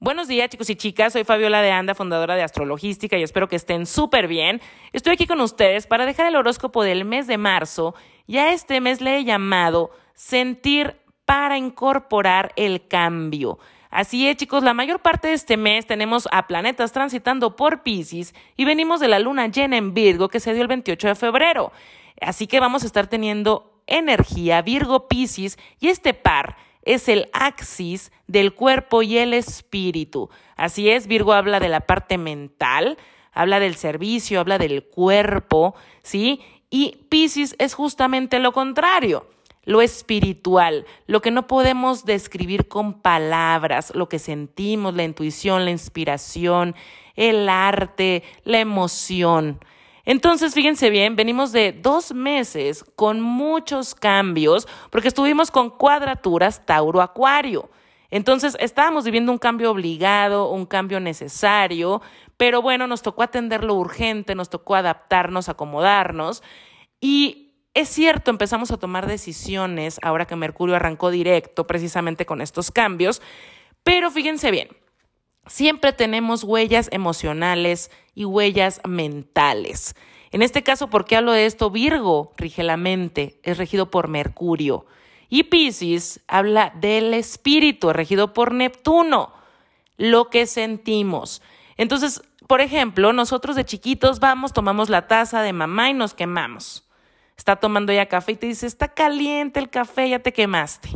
Buenos días chicos y chicas, soy Fabiola de Anda, fundadora de Astrologística y espero que estén súper bien. Estoy aquí con ustedes para dejar el horóscopo del mes de marzo y a este mes le he llamado Sentir para incorporar el cambio. Así es chicos, la mayor parte de este mes tenemos a planetas transitando por Pisces y venimos de la luna llena en Virgo que se dio el 28 de febrero. Así que vamos a estar teniendo energía Virgo-Pisces y este par es el axis del cuerpo y el espíritu. Así es, Virgo habla de la parte mental, habla del servicio, habla del cuerpo, ¿sí? Y Pisces es justamente lo contrario, lo espiritual, lo que no podemos describir con palabras, lo que sentimos, la intuición, la inspiración, el arte, la emoción. Entonces, fíjense bien, venimos de dos meses con muchos cambios porque estuvimos con cuadraturas Tauro-Acuario. Entonces, estábamos viviendo un cambio obligado, un cambio necesario, pero bueno, nos tocó atender lo urgente, nos tocó adaptarnos, acomodarnos y es cierto, empezamos a tomar decisiones ahora que Mercurio arrancó directo precisamente con estos cambios, pero fíjense bien, siempre tenemos huellas emocionales y huellas mentales. En este caso, ¿por qué hablo de esto? Virgo rige la mente, es regido por Mercurio. Y Pisces habla del espíritu, regido por Neptuno, lo que sentimos. Entonces, por ejemplo, nosotros de chiquitos vamos, tomamos la taza de mamá y nos quemamos. Está tomando ya café y te dice, está caliente el café, ya te quemaste.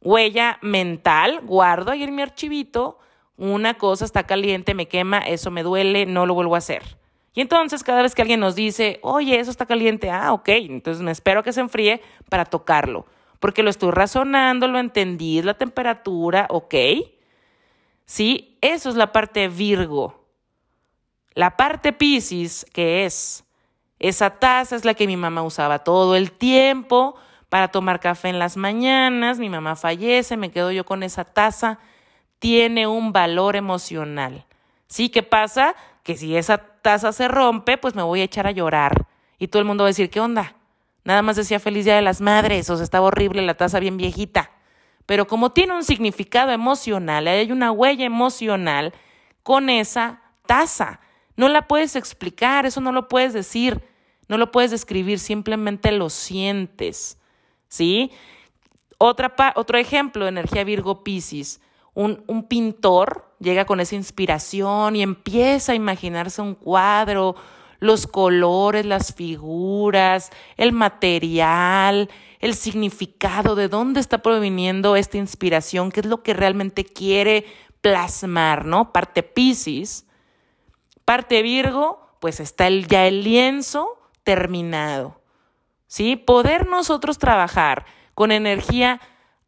Huella mental, guardo ahí en mi archivito una cosa está caliente, me quema, eso me duele, no lo vuelvo a hacer. Y entonces cada vez que alguien nos dice, oye, eso está caliente, ah, ok, entonces me espero que se enfríe para tocarlo, porque lo estoy razonando, lo entendí, es la temperatura, ok. Sí, eso es la parte Virgo. La parte Pisces, que es, esa taza es la que mi mamá usaba todo el tiempo para tomar café en las mañanas, mi mamá fallece, me quedo yo con esa taza tiene un valor emocional. ¿Sí? ¿Qué pasa? Que si esa taza se rompe, pues me voy a echar a llorar. Y todo el mundo va a decir, ¿qué onda? Nada más decía feliz día de las madres, o sea, estaba horrible la taza bien viejita. Pero como tiene un significado emocional, hay una huella emocional con esa taza. No la puedes explicar, eso no lo puedes decir, no lo puedes describir, simplemente lo sientes. ¿Sí? Otra otro ejemplo, energía Virgo Piscis un, pintor llega con esa inspiración y empieza a imaginarse un cuadro, los colores, las figuras, el material, el significado, de dónde está proviniendo esta inspiración, qué es lo que realmente quiere plasmar, ¿no? Parte Pisces, parte Virgo, pues está el, ya el lienzo terminado, ¿sí? Poder nosotros trabajar con energía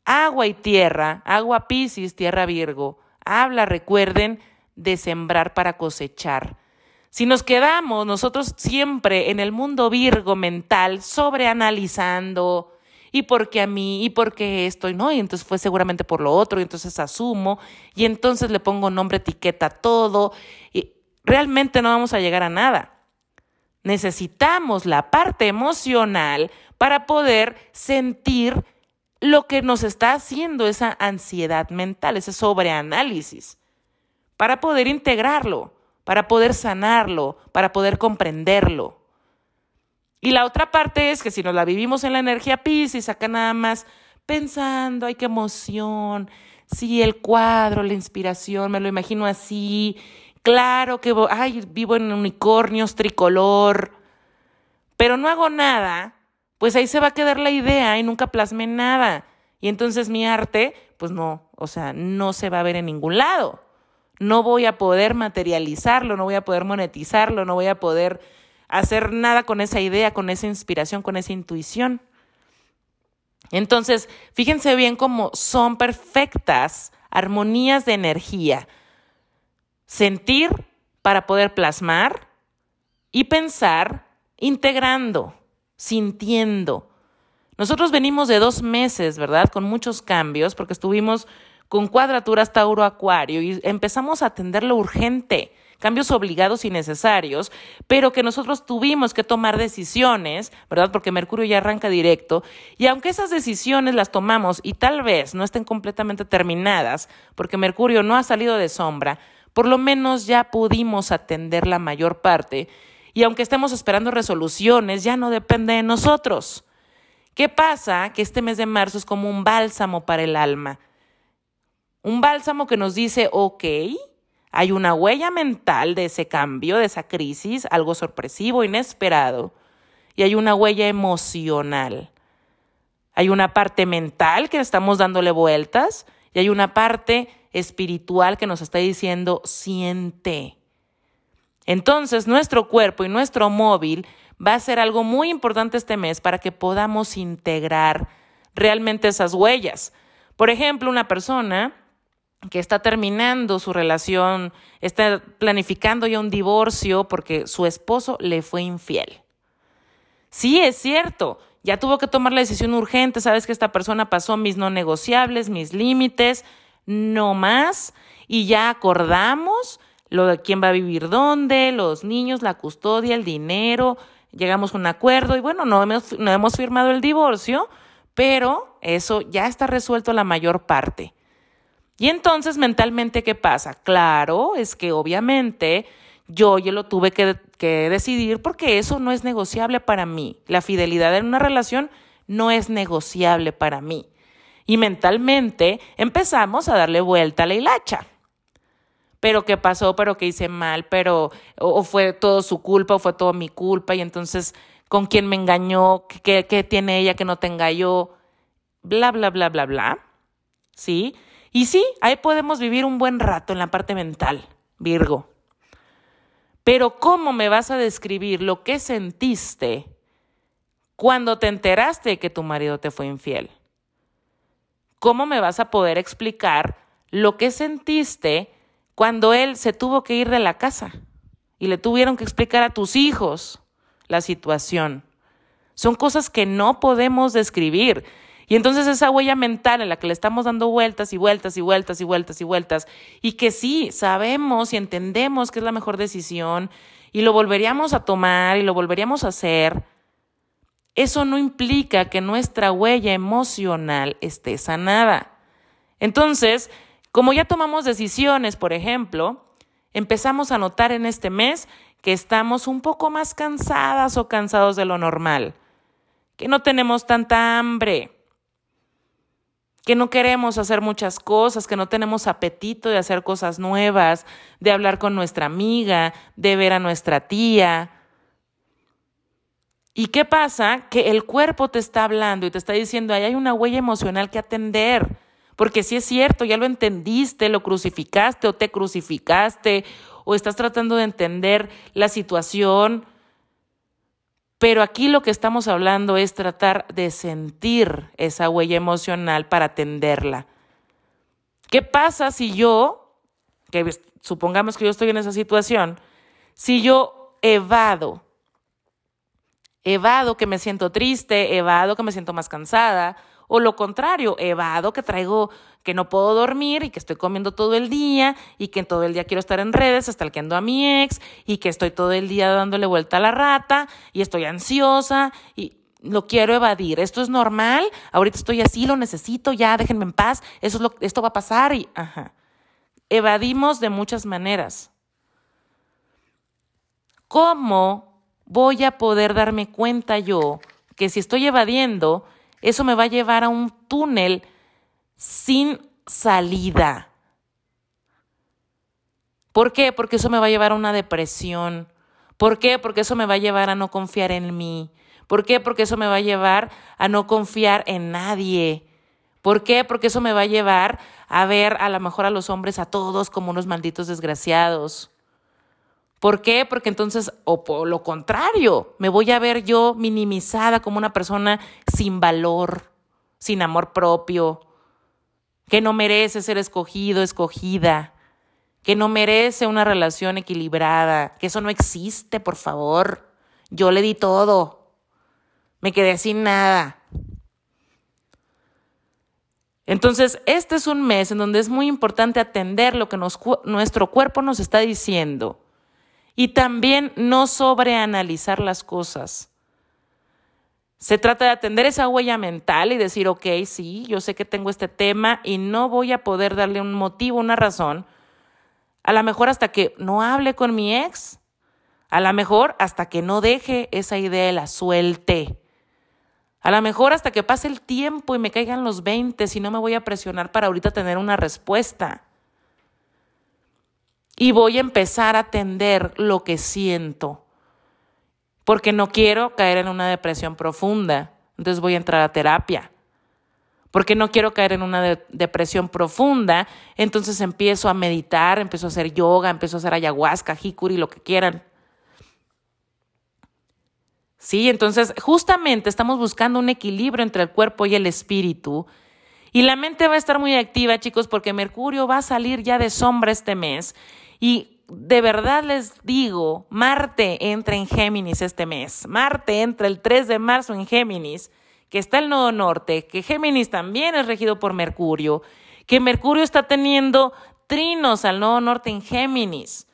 agua y tierra, agua Piscis, tierra Virgo, habla, recuerden, de sembrar para cosechar. Si nos quedamos nosotros siempre en el mundo Virgo mental, sobreanalizando, y porque a mí, y porque esto, y no, y entonces fue seguramente por lo otro, y entonces asumo, y entonces le pongo nombre, etiqueta, todo, y realmente no vamos a llegar a nada. Necesitamos la parte emocional para poder sentir lo que nos está haciendo esa ansiedad mental, ese sobreanálisis, para poder integrarlo, para poder sanarlo, para poder comprenderlo. Y la otra parte es que si nos la vivimos en la energía Pisces, acá nada más pensando, ay, qué emoción, sí, el cuadro, la inspiración, me lo imagino así, claro que, vivo en unicornios tricolor, pero no hago nada pues ahí se va a quedar la idea y nunca plasmé nada. Y entonces mi arte, pues no, o sea, no se va a ver en ningún lado. No voy a poder materializarlo, no voy a poder monetizarlo, no voy a poder hacer nada con esa idea, con esa inspiración, con esa intuición. Entonces, fíjense bien cómo son perfectas armonías de energía. Sentir para poder plasmar y pensar integrando sintiendo. Nosotros venimos de dos meses, ¿verdad? Con muchos cambios, porque estuvimos con cuadraturas Tauro-Acuario y empezamos a atender lo urgente, cambios obligados y necesarios, pero que nosotros tuvimos que tomar decisiones, ¿verdad? Porque Mercurio ya arranca directo, y aunque esas decisiones las tomamos y tal vez no estén completamente terminadas, porque Mercurio no ha salido de sombra, por lo menos ya pudimos atender la mayor parte, y aunque estemos esperando resoluciones, ya no depende de nosotros. ¿Qué pasa? Que este mes de marzo es como un bálsamo para el alma. Un bálsamo que nos dice, ok, hay una huella mental de ese cambio, de esa crisis, algo sorpresivo, inesperado, y hay una huella emocional. Hay una parte mental que estamos dándole vueltas y hay una parte espiritual que nos está diciendo, siente. Entonces, nuestro cuerpo y nuestro móvil va a ser algo muy importante este mes para que podamos integrar realmente esas huellas. Por ejemplo, una persona que está terminando su relación, está planificando ya un divorcio porque su esposo le fue infiel. Sí, es cierto, ya tuvo que tomar la decisión urgente, sabes que esta persona pasó mis no negociables, mis límites, no más, y ya acordamos lo de quién va a vivir dónde, los niños, la custodia, el dinero, llegamos a un acuerdo y bueno, no hemos, no hemos firmado el divorcio, pero eso ya está resuelto la mayor parte. Y entonces mentalmente, ¿qué pasa? Claro, es que obviamente yo yo lo tuve que, que, decidir porque eso no es negociable para mí. La fidelidad en una relación no es negociable para mí. Y mentalmente empezamos a darle vuelta a la hilacha. Pero qué pasó, pero qué hice mal, pero o, fue todo su culpa o fue todo mi culpa y entonces con quién me engañó, qué, tiene ella que no tenga yo, bla, bla, bla, bla, bla. ¿Sí? Y sí, ahí podemos vivir un buen rato en la parte mental, Virgo. Pero ¿cómo me vas a describir lo que sentiste cuando te enteraste que tu marido te fue infiel? ¿Cómo me vas a poder explicar lo que sentiste cuando él se tuvo que ir de la casa y le tuvieron que explicar a tus hijos la situación? Son cosas que no podemos describir. Y entonces esa huella mental en la que le estamos dando vueltas y vueltas y vueltas y vueltas y vueltas, y que sí, sabemos y entendemos que es la mejor decisión, y lo volveríamos a tomar y lo volveríamos a hacer, eso no implica que nuestra huella emocional esté sanada. Entonces, como ya tomamos decisiones, por ejemplo, empezamos a notar en este mes que estamos un poco más cansadas o cansados de lo normal, que no tenemos tanta hambre, que no queremos hacer muchas cosas, que no tenemos apetito de hacer cosas nuevas, de hablar con nuestra amiga, de ver a nuestra tía. ¿Y qué pasa? Que el cuerpo te está hablando y te está diciendo, ahí hay una huella emocional que atender. Porque si es cierto, ya lo entendiste, lo crucificaste o te crucificaste, o estás tratando de entender la situación, pero aquí lo que estamos hablando es tratar de sentir esa huella emocional para atenderla. ¿Qué pasa si yo, que supongamos que yo estoy en esa situación, si yo evado, evado que me siento triste, evado que me siento más cansada, o lo contrario, evado que traigo que no puedo dormir y que estoy comiendo todo el día y que todo el día quiero estar en redes ando a mi ex y que estoy todo el día dándole vuelta a la rata y estoy ansiosa y lo quiero evadir. Esto es normal, ahorita estoy así, lo necesito, ya déjenme en paz, eso es lo esto va a pasar y ajá. Evadimos de muchas maneras. ¿Cómo voy a poder darme cuenta yo que si estoy evadiendo eso me va a llevar a un túnel sin salida. ¿Por qué? Porque eso me va a llevar a una depresión. ¿Por qué? Porque eso me va a llevar a no confiar en mí. ¿Por qué? Porque eso me va a llevar a no confiar en nadie. ¿Por qué? Porque eso me va a llevar a ver a lo mejor a los hombres a todos como unos malditos desgraciados. ¿Por qué? Porque entonces, o por lo contrario, me voy a ver yo minimizada como una persona sin valor, sin amor propio, que no merece ser escogido, escogida, que no merece una relación equilibrada, que eso no existe, por favor. Yo le di todo, me quedé sin nada. Entonces, este es un mes en donde es muy importante atender lo que nuestro cuerpo nos está diciendo y también no sobreanalizar las cosas. Se trata de atender esa huella mental y decir, ok, sí, yo sé que tengo este tema y no voy a poder darle un motivo, una razón, a lo mejor hasta que no hable con mi ex, a lo mejor hasta que no deje esa idea y la suelte. A lo mejor hasta que pase el tiempo y me caigan los 20 si no me voy a presionar para ahorita tener una respuesta. Y voy a empezar a atender lo que siento. Porque no quiero caer en una depresión profunda. Entonces voy a entrar a terapia. Porque no quiero caer en una depresión profunda. Entonces empiezo a meditar, empiezo a hacer yoga, empiezo a hacer ayahuasca, hikuri, lo que quieran. Sí, entonces justamente estamos buscando un equilibrio entre el cuerpo y el espíritu. Y la mente va a estar muy activa, chicos, porque Mercurio va a salir ya de sombra este mes. Y de verdad les digo, Marte entra en Géminis este mes. Marte entra el 3 de marzo en Géminis, que está el nodo norte, que Géminis también es regido por Mercurio, que Mercurio está teniendo trinos al nodo norte en Géminis.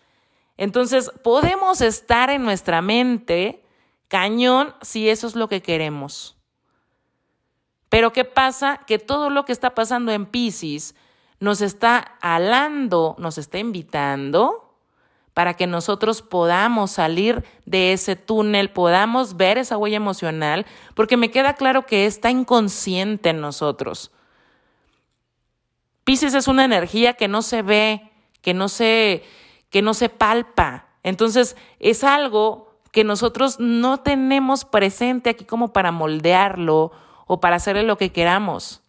Entonces, podemos estar en nuestra mente Cañón si eso es lo que queremos. Pero ¿qué pasa? Que todo lo que está pasando en Pisces nos está alando, nos está invitando para que nosotros podamos salir de ese túnel, podamos ver esa huella emocional, porque me queda claro que está inconsciente en nosotros. Pisces es una energía que no se ve, que no se, que no se palpa. Entonces, es algo que nosotros no tenemos presente aquí como para moldearlo o para hacerle lo que queramos.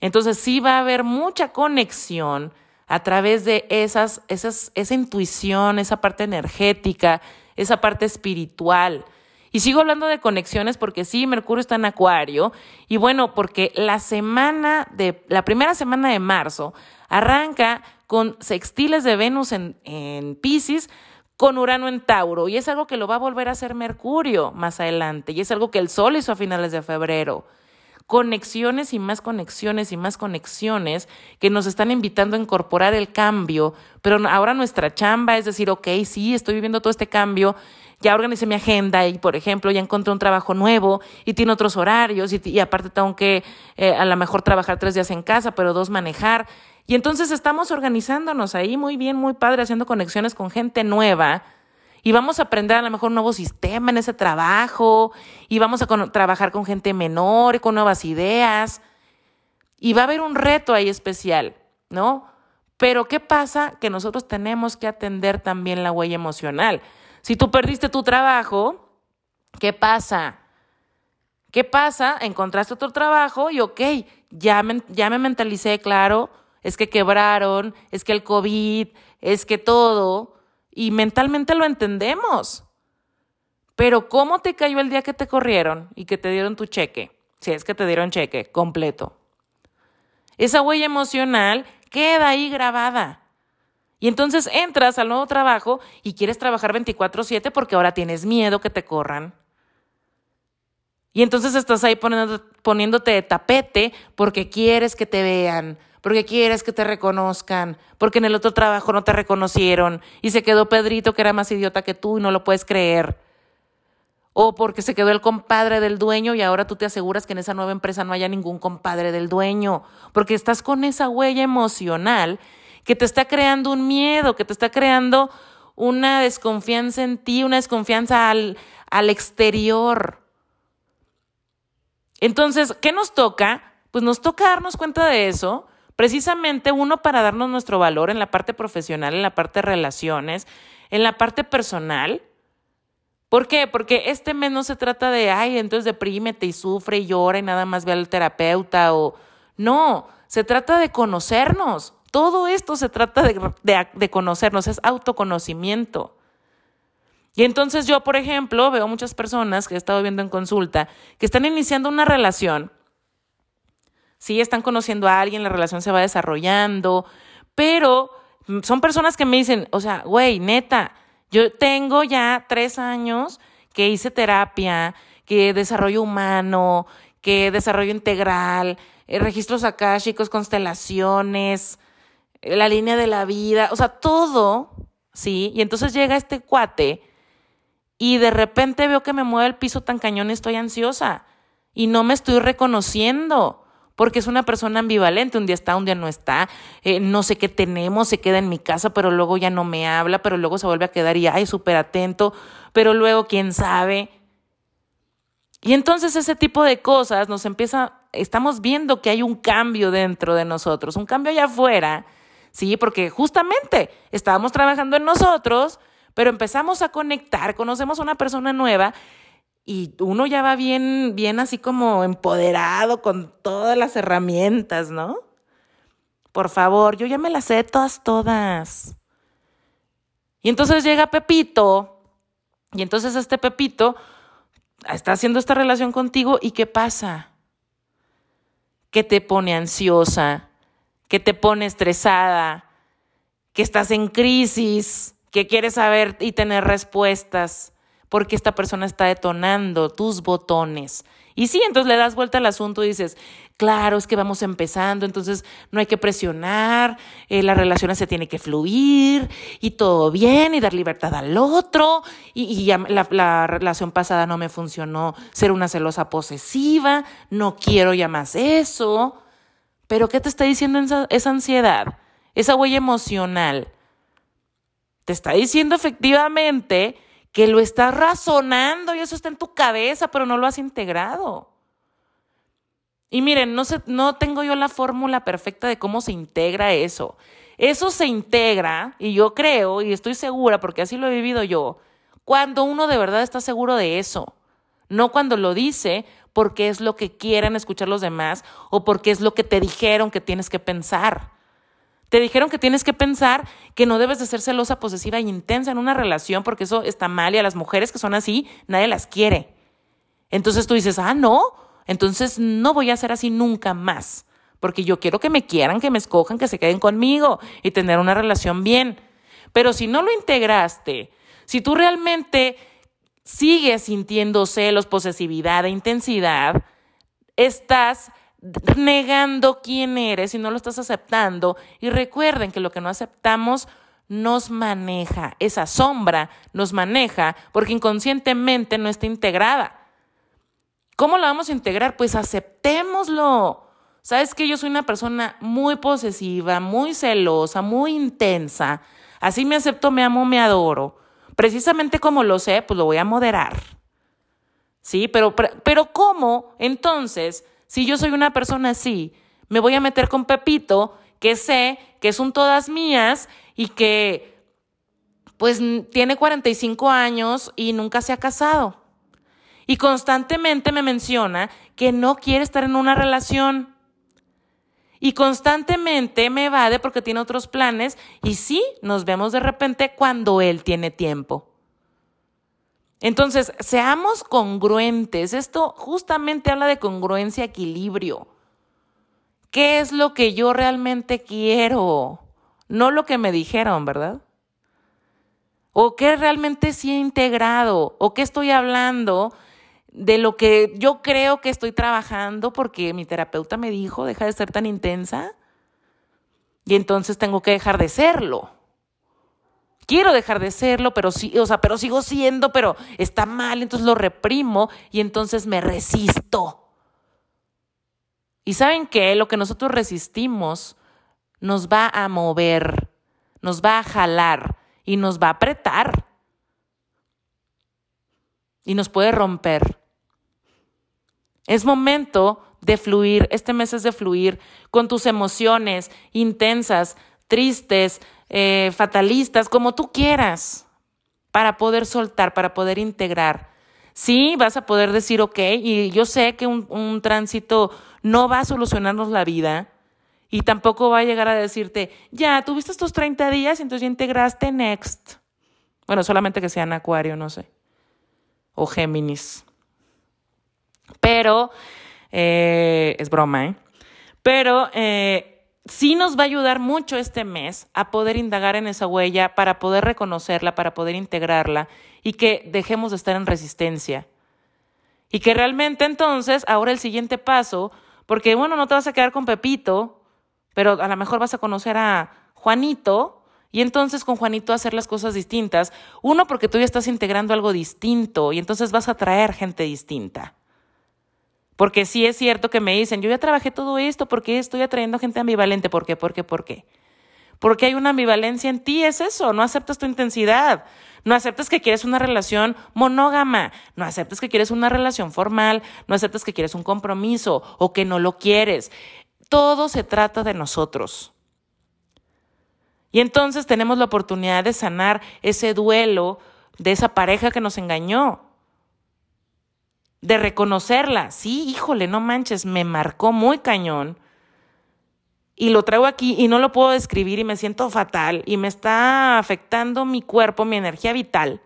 Entonces sí va a haber mucha conexión a través de esas, esas, esa intuición, esa parte energética, esa parte espiritual. Y sigo hablando de conexiones porque sí, Mercurio está en Acuario. Y bueno, porque la semana de, la primera semana de marzo arranca con sextiles de Venus en, en Pisces, con Urano en Tauro y es algo que lo va a volver a hacer Mercurio más adelante y es algo que el Sol hizo a finales de febrero. Conexiones y más conexiones y más conexiones que nos están invitando a incorporar el cambio, pero ahora nuestra chamba es decir, ok, sí, estoy viviendo todo este cambio, ya organicé mi agenda y, por ejemplo, ya encontré un trabajo nuevo y tiene otros horarios y, aparte tengo que eh, a lo mejor trabajar tres días en casa, pero dos manejar. Y entonces estamos organizándonos ahí muy bien, muy padre, haciendo conexiones con gente nueva. Y vamos a aprender a lo mejor un nuevo sistema en ese trabajo. Y vamos a trabajar con gente menor con nuevas ideas. Y va a haber un reto ahí especial, ¿no? Pero ¿qué pasa? Que nosotros tenemos que atender también la huella emocional. Si tú perdiste tu trabajo, ¿qué pasa? ¿Qué pasa? Encontraste otro trabajo y ok, ya me, ya me mentalicé, claro, es que quebraron, es que el COVID, es que todo, y mentalmente lo entendemos. Pero ¿cómo te cayó el día que te corrieron y que te dieron tu cheque? Si es que te dieron cheque completo. Esa huella emocional queda ahí grabada. Y entonces entras al nuevo trabajo y quieres trabajar 24/7 porque ahora tienes miedo que te corran. Y entonces estás ahí poniéndote de tapete porque quieres que te vean, porque quieres que te reconozcan, porque en el otro trabajo no te reconocieron y se quedó Pedrito que era más idiota que tú y no lo puedes creer. O porque se quedó el compadre del dueño y ahora tú te aseguras que en esa nueva empresa no haya ningún compadre del dueño, porque estás con esa huella emocional que te está creando un miedo, que te está creando una desconfianza en ti, una desconfianza al, al exterior. Entonces, ¿qué nos toca? Pues nos toca darnos cuenta de eso, Precisamente uno para darnos nuestro valor en la parte profesional, en la parte de relaciones, en la parte personal. ¿Por qué? Porque este mes no se trata de, ay, entonces deprímete y sufre y llora y nada más ve al terapeuta o... No, se trata de conocernos. Todo esto se trata de, de conocernos, es autoconocimiento. Y entonces yo, por ejemplo, veo muchas personas que he estado viendo en consulta que están iniciando una relación sí están conociendo a alguien, la relación se va desarrollando, pero son personas que me dicen, o sea, güey, neta, yo tengo ya tres años que hice terapia, que desarrollo humano, que desarrollo integral, eh, registros akáshicos, constelaciones, eh, la línea de la vida, o sea, todo, ¿sí? Y entonces llega este cuate y de repente veo que me mueve el piso tan cañón estoy ansiosa y no me estoy reconociendo porque es una persona ambivalente, un día está, un día no está, eh, no sé qué tenemos, se queda en mi casa, pero luego ya no me habla, pero luego se vuelve a quedar y, ay, súper atento, pero luego quién sabe. Y entonces ese tipo de cosas nos empieza, estamos viendo que hay un cambio dentro de nosotros, un cambio allá afuera, ¿sí? Porque justamente estábamos trabajando en nosotros, pero empezamos a conectar, conocemos a una persona nueva y uno ya va bien, bien así como empoderado con todas las herramientas, ¿no? Por favor, yo ya me las sé todas, todas. Y entonces llega Pepito, y entonces este Pepito está haciendo esta relación contigo, ¿y qué pasa? Que te pone ansiosa, que te pone estresada, que estás en crisis, que quieres saber y tener respuestas porque esta persona está detonando tus botones. Y sí, entonces le das vuelta al asunto y dices, claro, es que vamos empezando, entonces no hay que presionar, eh, la relación se tiene que fluir y todo bien y dar libertad al otro. Y, ya la, la, relación pasada no me funcionó ser una celosa posesiva, no quiero ya más eso. Pero ¿qué te está diciendo esa ansiedad? Esa huella emocional. Te está diciendo efectivamente que lo estás razonando y eso está en tu cabeza, pero no lo has integrado. Y miren, no, sé, no tengo yo la fórmula perfecta de cómo se integra eso. Eso se integra, y yo creo, y estoy segura, porque así lo he vivido yo, cuando uno de verdad está seguro de eso. No cuando lo dice porque es lo que quieren escuchar los demás o porque es lo que te dijeron que tienes que pensar. Te dijeron que tienes que pensar que no debes de ser celosa, posesiva e intensa en una relación porque eso está mal y a las mujeres que son así nadie las quiere. Entonces tú dices, ah, no, entonces no voy a ser así nunca más porque yo quiero que me quieran, que me escojan, que se queden conmigo y tener una relación bien. Pero si no lo integraste, si tú realmente sigues sintiendo celos, posesividad e intensidad, estás negando quién eres y no lo estás aceptando. Y recuerden que lo que no aceptamos nos maneja, esa sombra nos maneja porque inconscientemente no está integrada. ¿Cómo la vamos a integrar? Pues aceptémoslo. Sabes que yo soy una persona muy posesiva, muy celosa, muy intensa. Así me acepto, me amo, me adoro. Precisamente como lo sé, pues lo voy a moderar. Sí, pero, pero ¿cómo entonces si yo soy una persona así, me voy a meter con Pepito, que sé que son todas mías y que pues tiene 45 años y nunca se ha casado. Y constantemente me menciona que no quiere estar en una relación. Y constantemente me evade porque tiene otros planes y sí, nos vemos de repente cuando él tiene tiempo. Entonces, seamos congruentes. Esto justamente habla de congruencia, equilibrio. ¿Qué es lo que yo realmente quiero? No lo que me dijeron, ¿verdad? ¿O qué realmente sí he integrado? ¿O qué estoy hablando de lo que yo creo que estoy trabajando porque mi terapeuta me dijo, deja de ser tan intensa? Y entonces tengo que dejar de serlo quiero dejar de serlo, pero sí, o sea, pero sigo siendo, pero está mal, entonces lo reprimo y entonces me resisto. Y saben qué, lo que nosotros resistimos nos va a mover, nos va a jalar y nos va a apretar. Y nos puede romper. Es momento de fluir, este mes es de fluir con tus emociones intensas, tristes, eh, fatalistas, como tú quieras, para poder soltar, para poder integrar. Sí, vas a poder decir, ok, y yo sé que un, un tránsito no va a solucionarnos la vida y tampoco va a llegar a decirte, ya, tuviste estos 30 días entonces ya integraste next. Bueno, solamente que sean Acuario, no sé. O Géminis. Pero, eh, es broma, ¿eh? Pero eh, sí nos va a ayudar mucho este mes a poder indagar en esa huella, para poder reconocerla, para poder integrarla y que dejemos de estar en resistencia. Y que realmente entonces, ahora el siguiente paso, Porque, bueno, no te vas a quedar con Pepito, pero a lo mejor vas a conocer a Juanito y entonces con Juanito hacer las cosas distintas. Uno, porque tú ya estás integrando algo distinto y entonces vas a traer gente distinta. Porque sí es cierto que me dicen, yo ya trabajé todo esto, ¿por qué estoy atrayendo gente ambivalente? ¿Por qué? ¿Por qué? ¿Por qué? Porque hay una ambivalencia en ti, es eso, no aceptas tu intensidad, no aceptas que quieres una relación monógama, no aceptas que quieres una relación formal, no aceptas que quieres un compromiso o que no lo quieres. Todo se trata de nosotros. Y entonces tenemos la oportunidad de sanar ese duelo de esa pareja que nos engañó, de reconocerla. Sí, híjole, no manches, me marcó muy cañón. Y lo traigo aquí y no lo puedo describir y me siento fatal y me está afectando mi cuerpo, mi energía vital.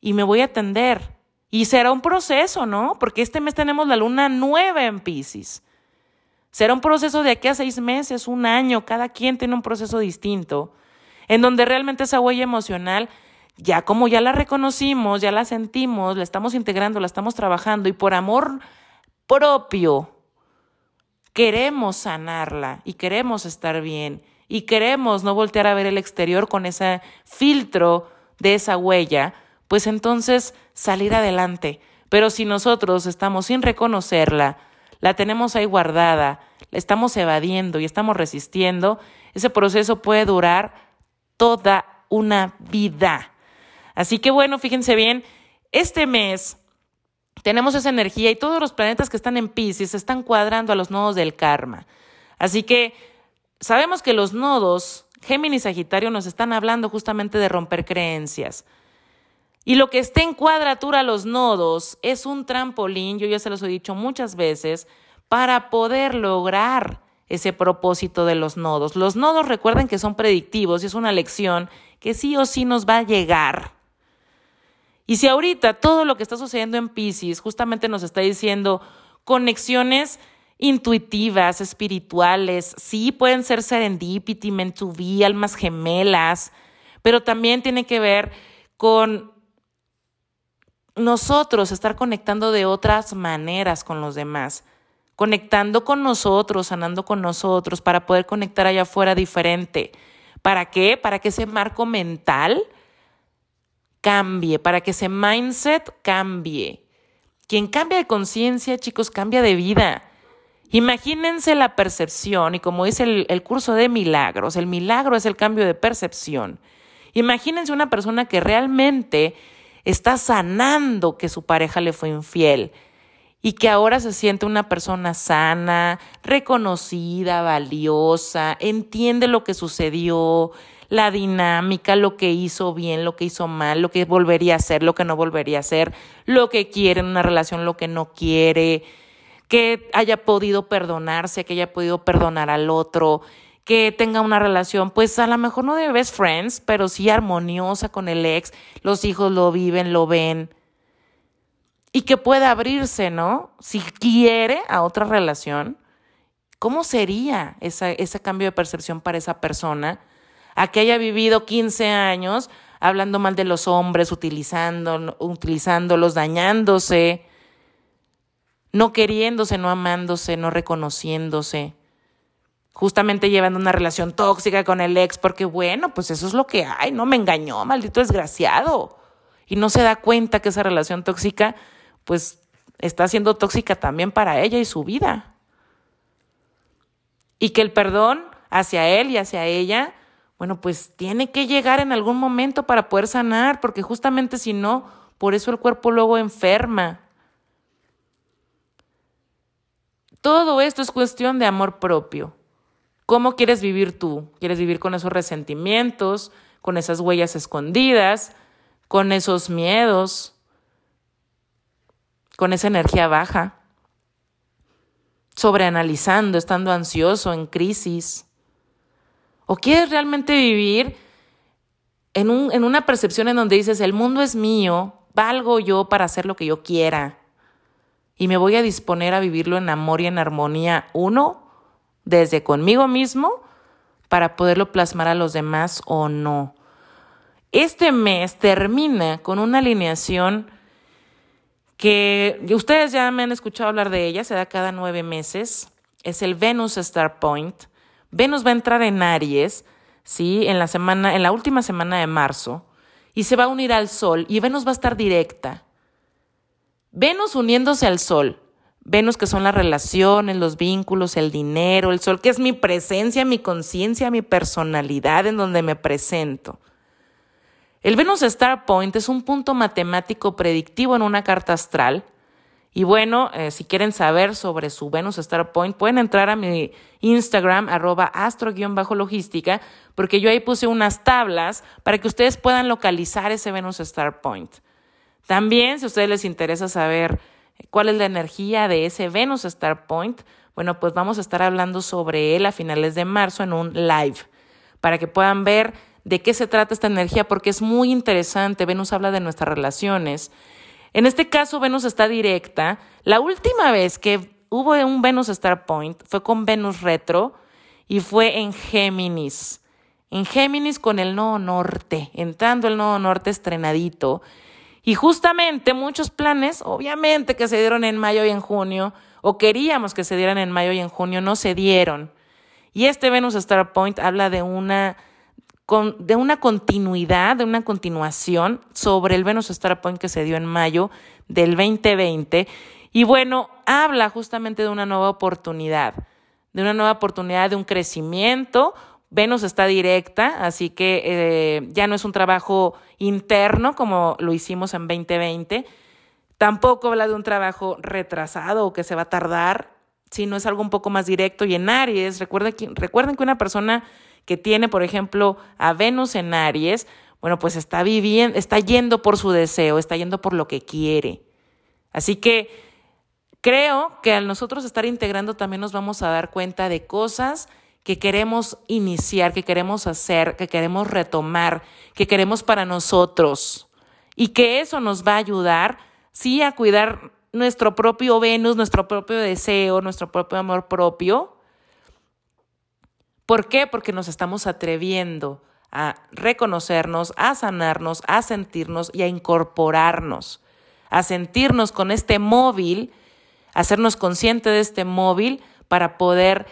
Y me voy a atender. Y será un proceso, ¿no? Porque este mes tenemos la luna nueva en Pisces. Será un proceso de aquí a seis meses, un año, cada quien tiene un proceso distinto, en donde realmente esa huella emocional, ya como ya la reconocimos, ya la sentimos, la estamos integrando, la estamos trabajando y por amor propio queremos sanarla y queremos estar bien y queremos no voltear a ver el exterior con ese filtro de esa huella, pues entonces salir adelante. Pero si nosotros estamos sin reconocerla, la tenemos ahí guardada, la estamos evadiendo y estamos resistiendo, ese proceso puede durar toda una vida. Así que bueno, fíjense bien, este mes tenemos esa energía y todos los planetas que están en Pisces se están cuadrando a los nodos del karma. Así que sabemos que los nodos, Géminis y Sagitario, nos están hablando justamente de romper creencias. Y lo que esté en cuadratura a los nodos es un trampolín, yo ya se los he dicho muchas veces, para poder lograr ese propósito de los nodos. Los nodos recuerden que son predictivos y es una lección que sí o sí nos va a llegar. Y si ahorita todo lo que está sucediendo en Pisces justamente nos está diciendo conexiones intuitivas, espirituales, sí pueden ser serendipity, be, almas gemelas, pero también tiene que ver con nosotros estar conectando de otras maneras con los demás, conectando con nosotros, sanando con nosotros, para poder conectar allá afuera diferente. ¿Para qué? Para que ese marco mental cambie, para que ese mindset cambie. Quien cambia de conciencia, chicos, cambia de vida. Imagínense la percepción, y como dice el, el, curso de milagros, el milagro es el cambio de percepción. Imagínense una persona que realmente está sanando que su pareja le fue infiel y que ahora se siente una persona sana, reconocida, valiosa, entiende lo que sucedió, la dinámica, lo que hizo bien, lo que hizo mal, lo que volvería a hacer, lo que no volvería a hacer, lo que quiere en una relación, lo que no quiere, que haya podido perdonarse, que haya podido perdonar al otro, que tenga una relación, pues a lo mejor no de best friends, pero sí armoniosa con el ex, los hijos lo viven, lo ven, y que pueda abrirse, ¿no? Si quiere a otra relación, ¿cómo sería ese cambio de percepción para esa persona? A que haya vivido 15 años hablando mal de los hombres, utilizando, utilizándolos, dañándose, no queriéndose, no amándose, no reconociéndose justamente llevando una relación tóxica con el ex, porque bueno, pues eso es lo que hay, no me engañó, maldito desgraciado. Y no se da cuenta que esa relación tóxica, pues está siendo tóxica también para ella y su vida. Y que el perdón hacia él y hacia ella, bueno, pues tiene que llegar en algún momento para poder sanar, porque justamente si no, por eso el cuerpo luego enferma. Todo esto es cuestión de amor propio. ¿Cómo quieres vivir tú? ¿Quieres vivir con esos resentimientos, con esas huellas escondidas, con esos miedos, con esa energía baja? Sobreanalizando, estando ansioso, en crisis. ¿O quieres realmente vivir en, un, en una percepción en donde dices, el mundo es mío, valgo yo para hacer lo que yo quiera? Y me voy a disponer a vivirlo en amor y en armonía, uno desde conmigo mismo para poderlo plasmar a los demás o no. Este mes termina con una alineación que ustedes ya me han escuchado hablar de ella, se da cada nueve meses, es el Venus Star Point. Venus va a entrar en Aries, ¿sí? En la semana, en la última semana de marzo, y se va a unir al Sol, y Venus va a estar directa. Venus uniéndose al Sol. Venus que son las relaciones, los vínculos, el dinero, el Sol que es mi presencia, mi conciencia, mi personalidad en donde me presento. El Venus Star Point es un punto matemático predictivo en una carta astral. Y bueno, eh, si quieren saber sobre su Venus Star Point, pueden entrar a mi Instagram, arroba astro-logística, porque yo ahí puse unas tablas para que ustedes puedan localizar ese Venus Star Point. También, si a ustedes les interesa saber cuál es la energía de ese Venus Star Point, bueno, pues vamos a estar hablando sobre él a finales de marzo en un live, para que puedan ver de qué se trata esta energía, porque es muy interesante. Venus habla de nuestras relaciones. En este caso, Venus está directa. La última vez que hubo un Venus Star Point fue con Venus retro y fue en Géminis. En Géminis con el nodo norte, entrando el nodo norte estrenadito. Y justamente muchos planes, obviamente que se dieron en mayo y en junio, o queríamos que se dieran en mayo y en junio, no se dieron. Y este Venus Star Point habla de una de una continuidad, de una continuación sobre el Venus Star Point que se dio en mayo del 2020. Y bueno, habla justamente de una nueva oportunidad, de una nueva oportunidad de un crecimiento. Venus está directa, así que eh, ya no es un trabajo interno como lo hicimos en 2020. Tampoco habla de un trabajo retrasado o que se va a tardar, sino es algo un poco más directo. Y en Aries, recuerden recuerden que una persona que tiene, por ejemplo, a Venus en Aries, bueno, pues está viviendo, está yendo por su deseo, está yendo por lo que quiere. Así que creo que al nosotros estar integrando también nos vamos a dar cuenta de cosas que queremos iniciar, que queremos hacer, que queremos retomar, que queremos para nosotros. Y que eso nos va a ayudar, sí, a cuidar nuestro propio Venus, nuestro propio deseo, nuestro propio amor propio, ¿Por qué? Porque nos estamos atreviendo a reconocernos, a sanarnos, a sentirnos y a incorporarnos, a sentirnos con este móvil, hacernos conscientes de este móvil para poder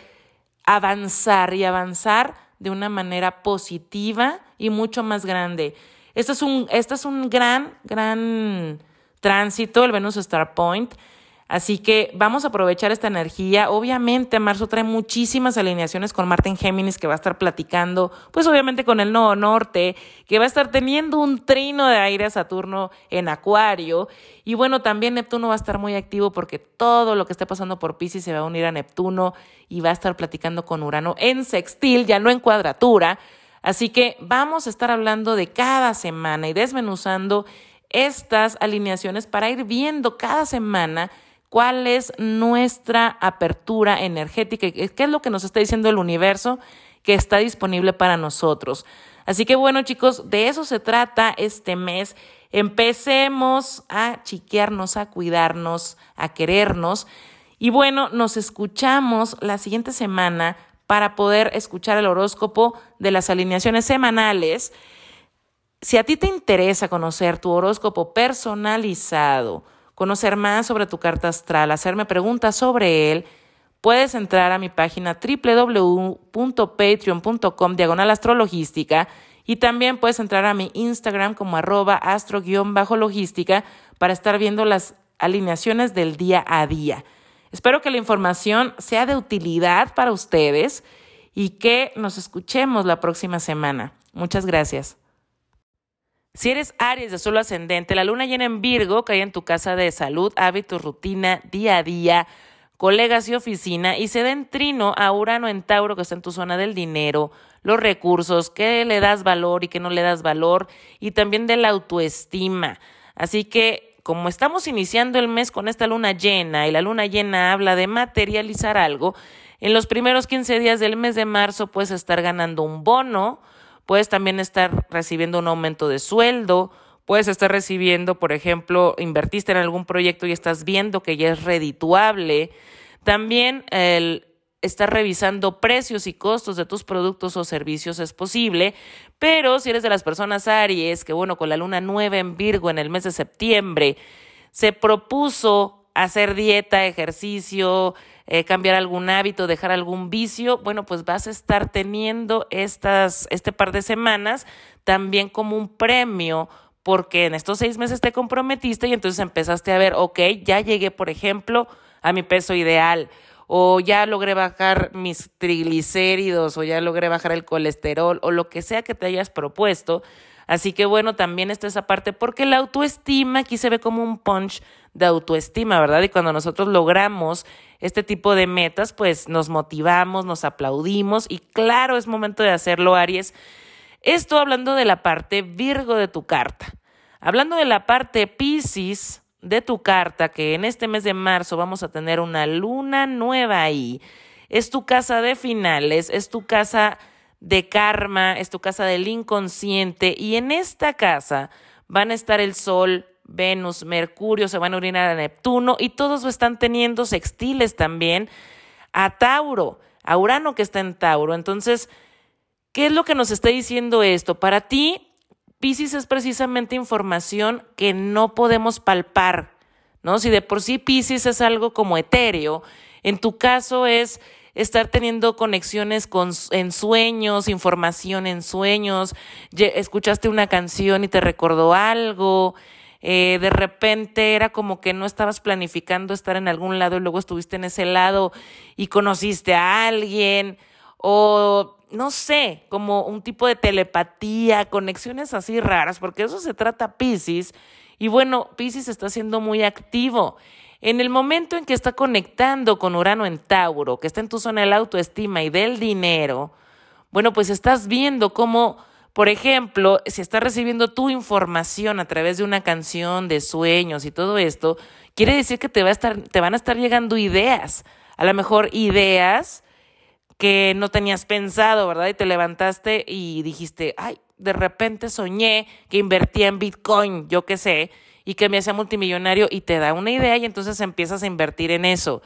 avanzar y avanzar de una manera positiva y mucho más grande. Este es un, este es un gran, gran tránsito, el Venus Star Point. Así que vamos a aprovechar esta energía. Obviamente, marzo trae muchísimas alineaciones con Marte en Géminis, que va a estar platicando, pues obviamente con el Nodo Norte, que va a estar teniendo un trino de aire a Saturno en Acuario. Y bueno, también Neptuno va a estar muy activo porque todo lo que esté pasando por Pisces se va a unir a Neptuno y va a estar platicando con Urano en sextil, ya no en cuadratura. Así que vamos a estar hablando de cada semana y desmenuzando estas alineaciones para ir viendo cada semana cuál es nuestra apertura energética, qué es lo que nos está diciendo el universo que está disponible para nosotros. Así que bueno chicos, de eso se trata este mes. Empecemos a chiquearnos, a cuidarnos, a querernos. Y bueno, nos escuchamos la siguiente semana para poder escuchar el horóscopo de las alineaciones semanales. Si a ti te interesa conocer tu horóscopo personalizado, conocer más sobre tu carta astral, hacerme preguntas sobre él, puedes entrar a mi página www.patreon.com diagonal astrologística y también puedes entrar a mi Instagram como arroba astro-logística para estar viendo las alineaciones del día a día. Espero que la información sea de utilidad para ustedes y que nos escuchemos la próxima semana. Muchas gracias. Si eres Aries de solo ascendente, la luna llena en Virgo cae en tu casa de salud, hábitos, rutina, día a día, colegas y oficina, y se da en trino a Urano en Tauro, que está en tu zona del dinero, los recursos, qué le das valor y qué no le das valor, y también de la autoestima. Así que, como estamos iniciando el mes con esta luna llena, y la luna llena habla de materializar algo, en los primeros 15 días del mes de marzo puedes estar ganando un bono, puedes también estar recibiendo un aumento de sueldo, puedes estar recibiendo, por ejemplo, invertiste en algún proyecto y estás viendo que ya es redituable. También el estar revisando precios y costos de tus productos o servicios es posible, pero si eres de las personas Aries, que bueno, con la luna nueva en Virgo en el mes de septiembre, se propuso hacer dieta, ejercicio, eh, cambiar algún hábito, dejar algún vicio, bueno, pues vas a estar teniendo estas, este par de semanas también como un premio porque en estos seis meses te comprometiste y entonces empezaste a ver, ok, ya llegué, por ejemplo, a mi peso ideal, o ya logré bajar mis triglicéridos, o ya logré bajar el colesterol, o lo que sea que te hayas propuesto. Así que bueno, también está esa parte, porque la autoestima aquí se ve como un punch de autoestima, ¿verdad? Y cuando nosotros logramos este tipo de metas, pues nos motivamos, nos aplaudimos y claro, es momento de hacerlo, Aries. Esto hablando de la parte Virgo de tu carta. Hablando de la parte Pisces de tu carta, que en este mes de marzo vamos a tener una luna nueva ahí. Es tu casa de finales, es tu casa de karma, es tu casa del inconsciente y en esta casa van a estar el Sol, Venus, Mercurio, se van a orinar a Neptuno y todos están teniendo sextiles también a Tauro, a Urano que está en Tauro. Entonces, ¿Qué es lo que nos está diciendo esto? Para ti, Pisces es precisamente información que no podemos palpar, ¿no? Si de por sí Pisces es algo como etéreo, en tu caso es estar teniendo conexiones con, en sueños, información en sueños, escuchaste una canción y te recordó algo, eh, de repente era como que no estabas planificando estar en algún lado y luego estuviste en ese lado y conociste a alguien, o no sé, como un tipo de telepatía, conexiones así raras, porque eso se trata Pisces. Y bueno, Pisces está siendo muy activo. En el momento en que está conectando con Urano en Tauro, que está en tu zona de la autoestima y del dinero, bueno, pues estás viendo cómo, por ejemplo, si estás recibiendo tu información a través de una canción, de sueños y todo esto, quiere decir que te, va a estar, te van a estar llegando ideas. A lo mejor ideas que no tenías pensado, ¿verdad? Y te levantaste y dijiste, ay, de repente soñé que invertía en Bitcoin, yo qué sé, y que me hacía multimillonario y te da una idea y entonces empiezas a invertir en eso.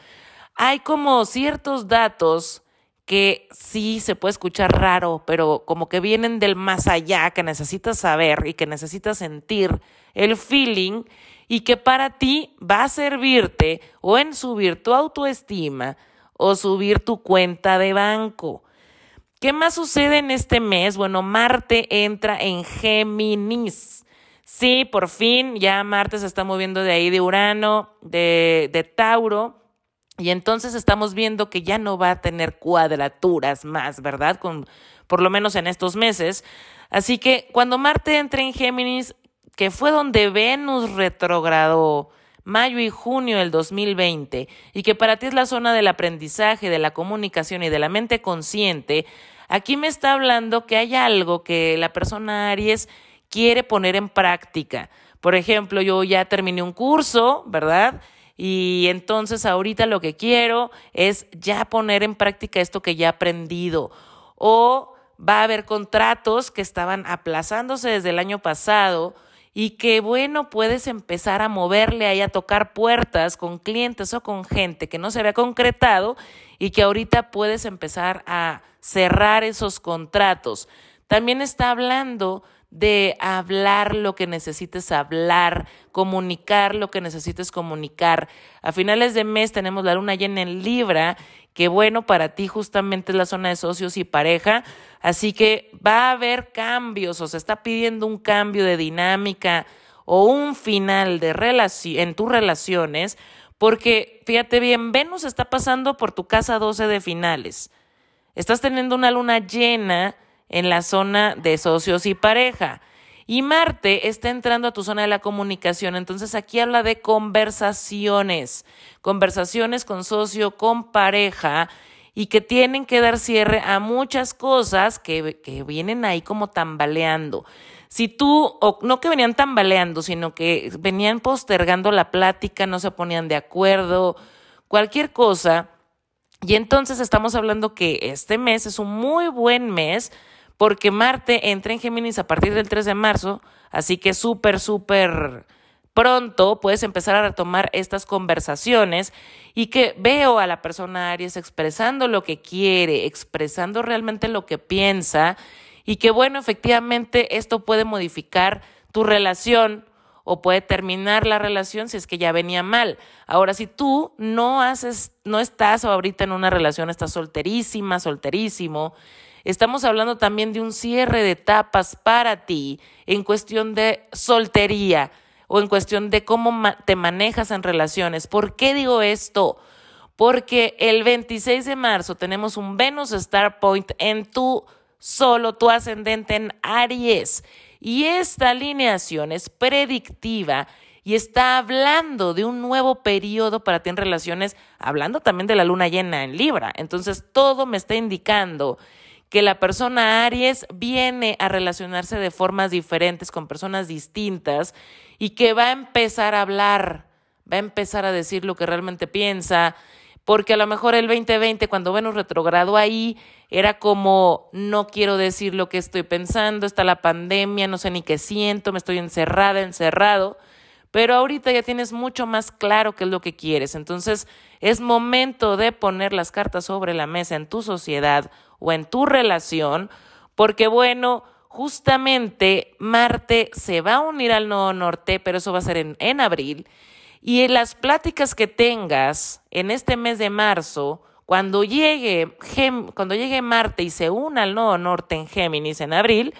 Hay como ciertos datos que sí se puede escuchar raro, pero como que vienen del más allá, que necesitas saber y que necesitas sentir el feeling y que para ti va a servirte o en subir tu autoestima o subir tu cuenta de banco. ¿Qué más sucede en este mes? Bueno, Marte entra en Géminis. Sí, por fin ya Marte se está moviendo de ahí de Urano, de, de Tauro. Y entonces estamos viendo que ya no va a tener cuadraturas más, ¿verdad? Con, por lo menos en estos meses. Así que cuando Marte entre en Géminis, que fue donde Venus retrogradó, mayo y junio del 2020 y que para ti es la zona del aprendizaje, de la comunicación y de la mente consciente, aquí me está hablando que hay algo que la persona Aries quiere poner en práctica. Por ejemplo, yo ya terminé un curso, ¿verdad? Y entonces ahorita lo que quiero es ya poner en práctica esto que ya he aprendido. O va a haber contratos que estaban aplazándose desde el año pasado y que bueno, puedes empezar a moverle ahí a tocar puertas con clientes o con gente que no se había concretado y que ahorita puedes empezar a cerrar esos contratos. También está hablando de hablar lo que necesites hablar, comunicar lo que necesites comunicar. A finales de mes tenemos la luna llena en Libra, que bueno, para ti justamente es la zona de socios y pareja, así que va a haber cambios o se está pidiendo un cambio de dinámica o un final de relación en tus relaciones, porque fíjate bien, Venus está pasando por tu casa 12 de finales. Estás teniendo una luna llena en la zona de socios y pareja. Y Marte está entrando a tu zona de la comunicación, entonces aquí habla de conversaciones, conversaciones con socio, con pareja, y que tienen que dar cierre a muchas cosas que, que vienen ahí como tambaleando. Si tú, o no que venían tambaleando, sino que venían postergando la plática, no se ponían de acuerdo, cualquier cosa, y entonces estamos hablando que este mes es un muy buen mes porque Marte entra en Géminis a partir del 3 de marzo, así que súper, súper pronto puedes empezar a retomar estas conversaciones y que veo a la persona Aries expresando lo que quiere, expresando realmente lo que piensa y que bueno, efectivamente esto puede modificar tu relación o puede terminar la relación si es que ya venía mal. Ahora, si tú no haces, no estás ahorita en una relación, estás solterísima, solterísimo, estamos hablando también de un cierre de etapas para ti en cuestión de soltería o en cuestión de cómo te manejas en relaciones. ¿Por qué digo esto? Porque el 26 de marzo tenemos un Venus Star Point en tu solo, tu ascendente en Aries. Y esta alineación es predictiva y está hablando de un nuevo periodo para ti en relaciones, hablando también de la luna llena en Libra. Entonces, todo me está indicando que la persona Aries viene a relacionarse de formas diferentes con personas distintas y que va a empezar a hablar, va a empezar a decir lo que realmente piensa, porque a lo mejor el 2020, cuando Venus retrogrado ahí, era como, no quiero decir lo que estoy pensando, está la pandemia, no sé ni qué siento, me estoy encerrada, encerrado, pero ahorita ya tienes mucho más claro qué es lo que quieres. Entonces, es momento de poner las cartas sobre la mesa en tu sociedad o en tu relación, porque bueno, justamente Marte se va a unir al Nodo Norte, pero eso va a ser en, en abril. Y en las pláticas que tengas en este mes de marzo, cuando llegue, cuando llegue Marte y se una al nodo norte en Géminis en abril,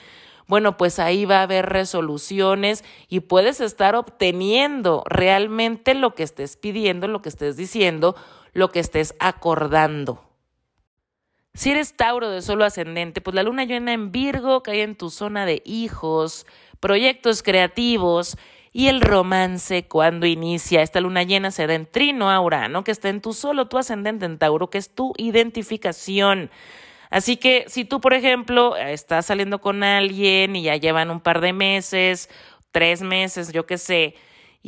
bueno, pues ahí va a haber resoluciones y puedes estar obteniendo realmente lo que estés pidiendo, lo que estés diciendo, lo que estés acordando. Si eres Tauro de solo ascendente, pues la luna llena en Virgo cae en tu zona de hijos, proyectos creativos, y el romance cuando inicia. Esta luna llena se da en trino a Urano, que está en tu solo, tu ascendente en Tauro, que es tu identificación. Así que si tú, por ejemplo, estás saliendo con alguien y ya llevan un par de meses, tres meses, yo qué sé,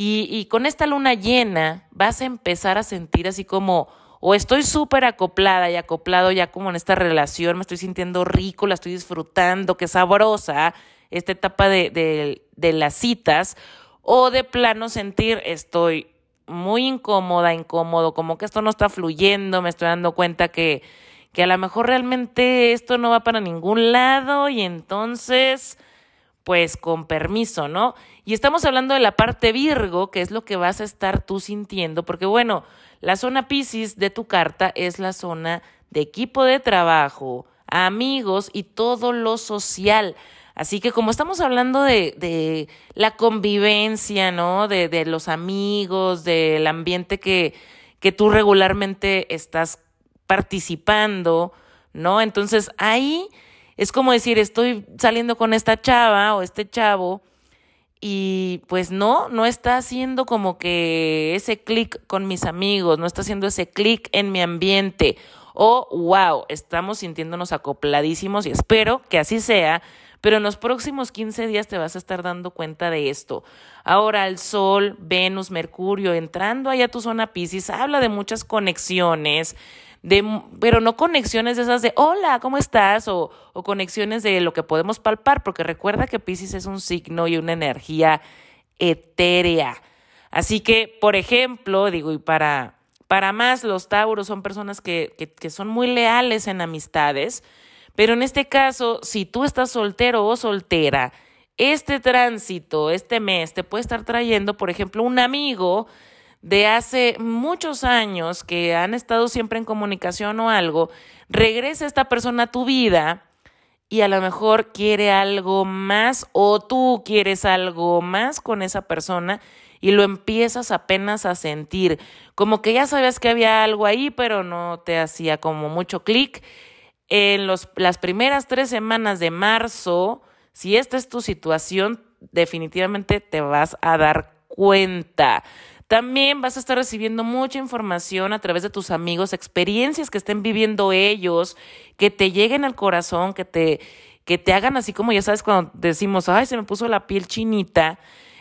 y, con esta luna llena vas a empezar a sentir así como, o estoy súper acoplada y acoplado ya como en esta relación, me estoy sintiendo rico, la estoy disfrutando, qué sabrosa esta etapa de, de, de las citas, o de plano sentir estoy muy incómoda, incómodo, como que esto no está fluyendo, me estoy dando cuenta que, que a lo mejor realmente esto no va para ningún lado y entonces, pues con permiso, ¿no? Y estamos hablando de la parte Virgo, que es lo que vas a estar tú sintiendo, porque bueno, la zona Pisces de tu carta es la zona de equipo de trabajo, amigos y todo lo social. Así que como estamos hablando de, de la convivencia, ¿no? De, de, los amigos, del ambiente que, que tú regularmente estás participando, ¿no? Entonces ahí es como decir, estoy saliendo con esta chava o este chavo y pues no, no está haciendo como que ese clic con mis amigos, no está haciendo ese clic en mi ambiente. O, wow, estamos sintiéndonos acopladísimos y espero que así sea pero en los próximos 15 días te vas a estar dando cuenta de esto. Ahora el Sol, Venus, Mercurio, entrando allá a tu zona Pisces, habla de muchas conexiones, de, pero no conexiones de esas de hola, ¿cómo estás? O, o conexiones de lo que podemos palpar, porque recuerda que Pisces es un signo y una energía etérea. Así que, por ejemplo, digo, y para, para más, los Tauros son personas que, que, que son muy leales en amistades, pero en este caso, si tú estás soltero o soltera, este tránsito, este mes, te puede estar trayendo, por ejemplo, un amigo de hace muchos años que han estado siempre en comunicación o algo, regresa esta persona a tu vida y a lo mejor quiere algo más o tú quieres algo más con esa persona y lo empiezas apenas a sentir, como que ya sabes que había algo ahí, pero no te hacía como mucho clic en los, las primeras tres semanas de marzo, si esta es tu situación, definitivamente te vas a dar cuenta. También vas a estar recibiendo mucha información a través de tus amigos, experiencias que estén viviendo ellos, que te lleguen al corazón, que te, que te hagan así como ya sabes cuando decimos, ay, se me puso la piel chinita.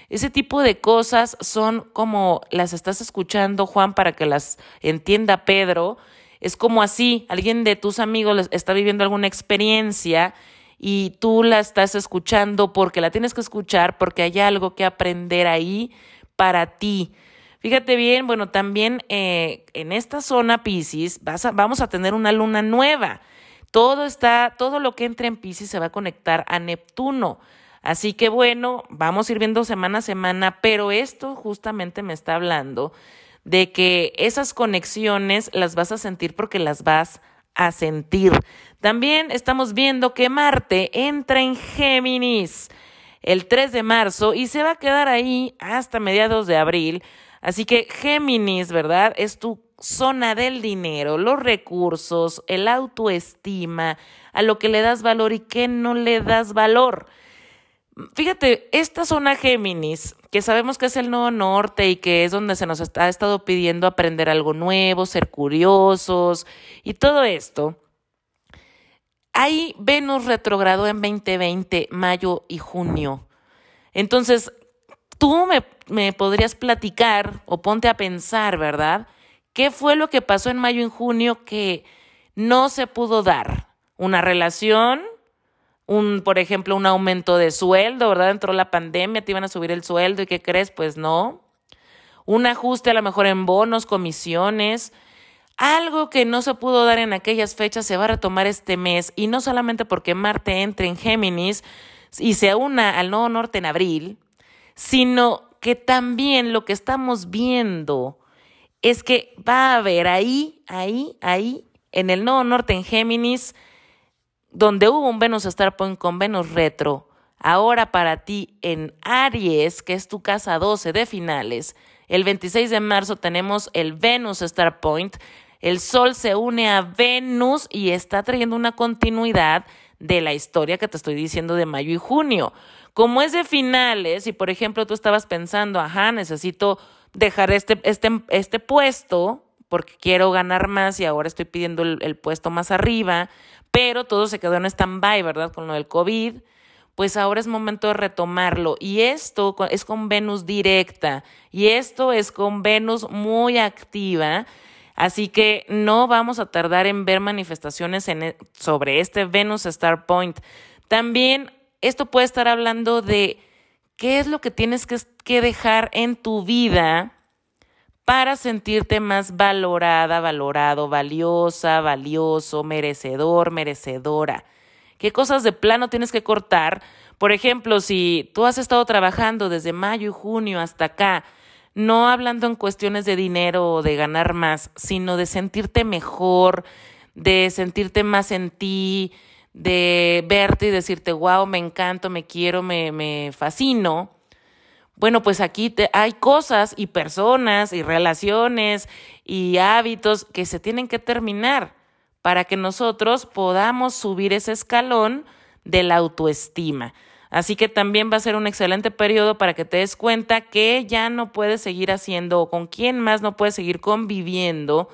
Ese tipo de cosas son como las estás escuchando, Juan, para que las entienda Pedro es como así, alguien de tus amigos está viviendo alguna experiencia y tú la estás escuchando porque la tienes que escuchar, porque hay algo que aprender ahí para ti. Fíjate bien, bueno, también eh, en esta zona Pisces vamos a tener una luna nueva. Todo está, todo lo que entre en Pisces se va a conectar a Neptuno. Así que bueno, vamos a ir viendo semana a semana, pero esto justamente me está hablando de que esas conexiones las vas a sentir porque las vas a sentir. También estamos viendo que Marte entra en Géminis el 3 de marzo y se va a quedar ahí hasta mediados de abril. Así que Géminis, ¿verdad? Es tu zona del dinero, los recursos, el autoestima, a lo que le das valor y que no le das valor. Fíjate, esta zona Géminis, que sabemos que es el nuevo norte y que es donde se nos ha estado pidiendo aprender algo nuevo, ser curiosos y todo esto, ahí Venus retrogradó en 2020, mayo y junio. Entonces, tú me, me podrías platicar o ponte a pensar, ¿verdad? ¿Qué fue lo que pasó en mayo y junio que no se pudo dar? ¿Una relación? un, por ejemplo, un aumento de sueldo, ¿verdad? Entró la pandemia, te iban a subir el sueldo y ¿qué crees? Pues no. Un ajuste a lo mejor en bonos, comisiones. Algo que no se pudo dar en aquellas fechas se va a retomar este mes y no solamente porque Marte entre en Géminis y se una al Nodo Norte en abril, sino que también lo que estamos viendo es que va a haber ahí, ahí, ahí, en el Nodo Norte en Géminis, donde hubo un Venus Star Point con Venus retro, ahora para ti en Aries, que es tu casa 12 de finales, el 26 de marzo tenemos el Venus Star Point, el Sol se une a Venus y está trayendo una continuidad de la historia que te estoy diciendo de mayo y junio. Como es de finales y por ejemplo tú estabas pensando, ajá, necesito dejar este, este, este puesto porque quiero ganar más y ahora estoy pidiendo el, puesto más arriba, pero todo se quedó en stand-by, ¿verdad? Con lo del COVID, pues ahora es momento de retomarlo. Y esto es con Venus directa y esto es con Venus muy activa. Así que no vamos a tardar en ver manifestaciones e, sobre este Venus Star Point. También esto puede estar hablando de qué es lo que tienes que, que dejar en tu vida para sentirte más valorada, valorado, valiosa, valioso, merecedor, merecedora. ¿Qué cosas de plano tienes que cortar? Por ejemplo, si tú has estado trabajando desde mayo y junio hasta acá, no hablando en cuestiones de dinero o de ganar más, sino de sentirte mejor, de sentirte más en ti, de verte y decirte, wow, me encanto, me quiero, me, me fascino bueno, pues aquí te, hay cosas y personas y relaciones y hábitos que se tienen que terminar para que nosotros podamos subir ese escalón de la autoestima. Así que también va a ser un excelente periodo para que te des cuenta que ya no puedes seguir haciendo o con quién más no puedes seguir conviviendo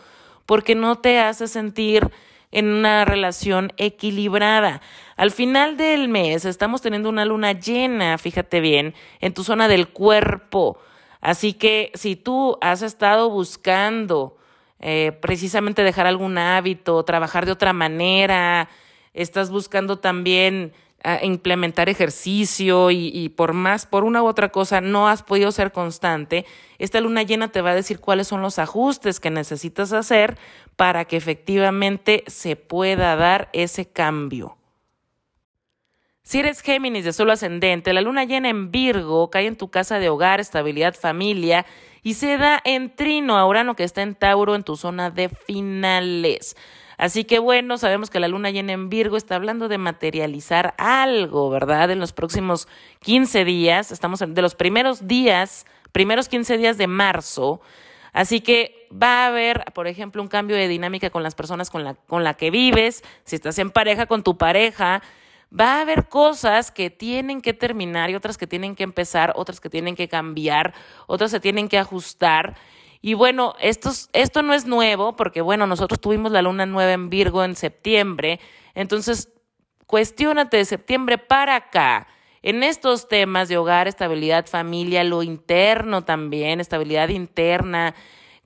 porque no te hace sentir en una relación equilibrada. Al final del mes estamos teniendo una luna llena, fíjate bien, en tu zona del cuerpo. Así que si tú has estado buscando eh, precisamente dejar algún hábito, trabajar de otra manera, estás buscando también implementar ejercicio y, y, por más, por una u otra cosa, no has podido ser constante, esta luna llena te va a decir cuáles son los ajustes que necesitas hacer para que efectivamente se pueda dar ese cambio. Si eres Géminis de solo ascendente, la luna llena en Virgo cae en tu casa de hogar, estabilidad, familia y se da en trino a Urano que está en Tauro en tu zona de finales. Así que bueno, sabemos que la luna llena en Virgo está hablando de materializar algo, ¿verdad? En los próximos 15 días, estamos de los primeros días, primeros 15 días de marzo. Así que va a haber, por ejemplo, un cambio de dinámica con las personas con la, que vives, si estás en pareja con tu pareja, va a haber cosas que tienen que terminar y otras que tienen que empezar, otras que tienen que cambiar, otras se tienen que ajustar. Y bueno, esto, esto no es nuevo porque, bueno, nosotros tuvimos la luna nueva en Virgo en septiembre, entonces cuestiónate de septiembre para acá. En estos temas de hogar, estabilidad, familia, lo interno también, estabilidad interna,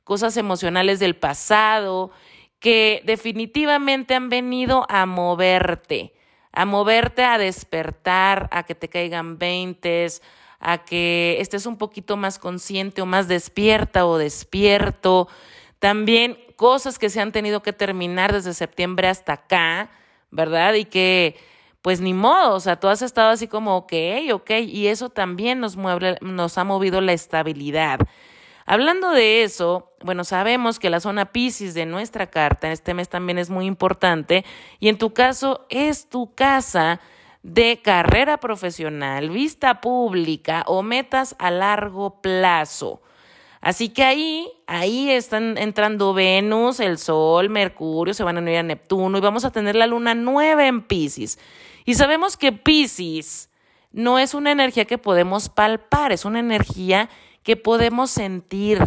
cosas emocionales del pasado, que definitivamente han venido a moverte, a moverte a despertar, a que te caigan veintes, a que estés un poquito más consciente o más despierta o despierto. También cosas que se han tenido que terminar desde septiembre hasta acá, ¿verdad? Y que pues ni modo, o sea, tú has estado así como, ok, ok, y eso también nos, mueve, nos ha movido la estabilidad. Hablando de eso, bueno, sabemos que la zona Pisces de nuestra carta en este mes también es muy importante y en tu caso es tu casa de carrera profesional, vista pública o metas a largo plazo. Así que ahí, ahí están entrando Venus, el Sol, Mercurio, se van a unir a Neptuno y vamos a tener la luna nueva en Pisces. Y sabemos que Pisces no es una energía que podemos palpar, es una energía que podemos sentir,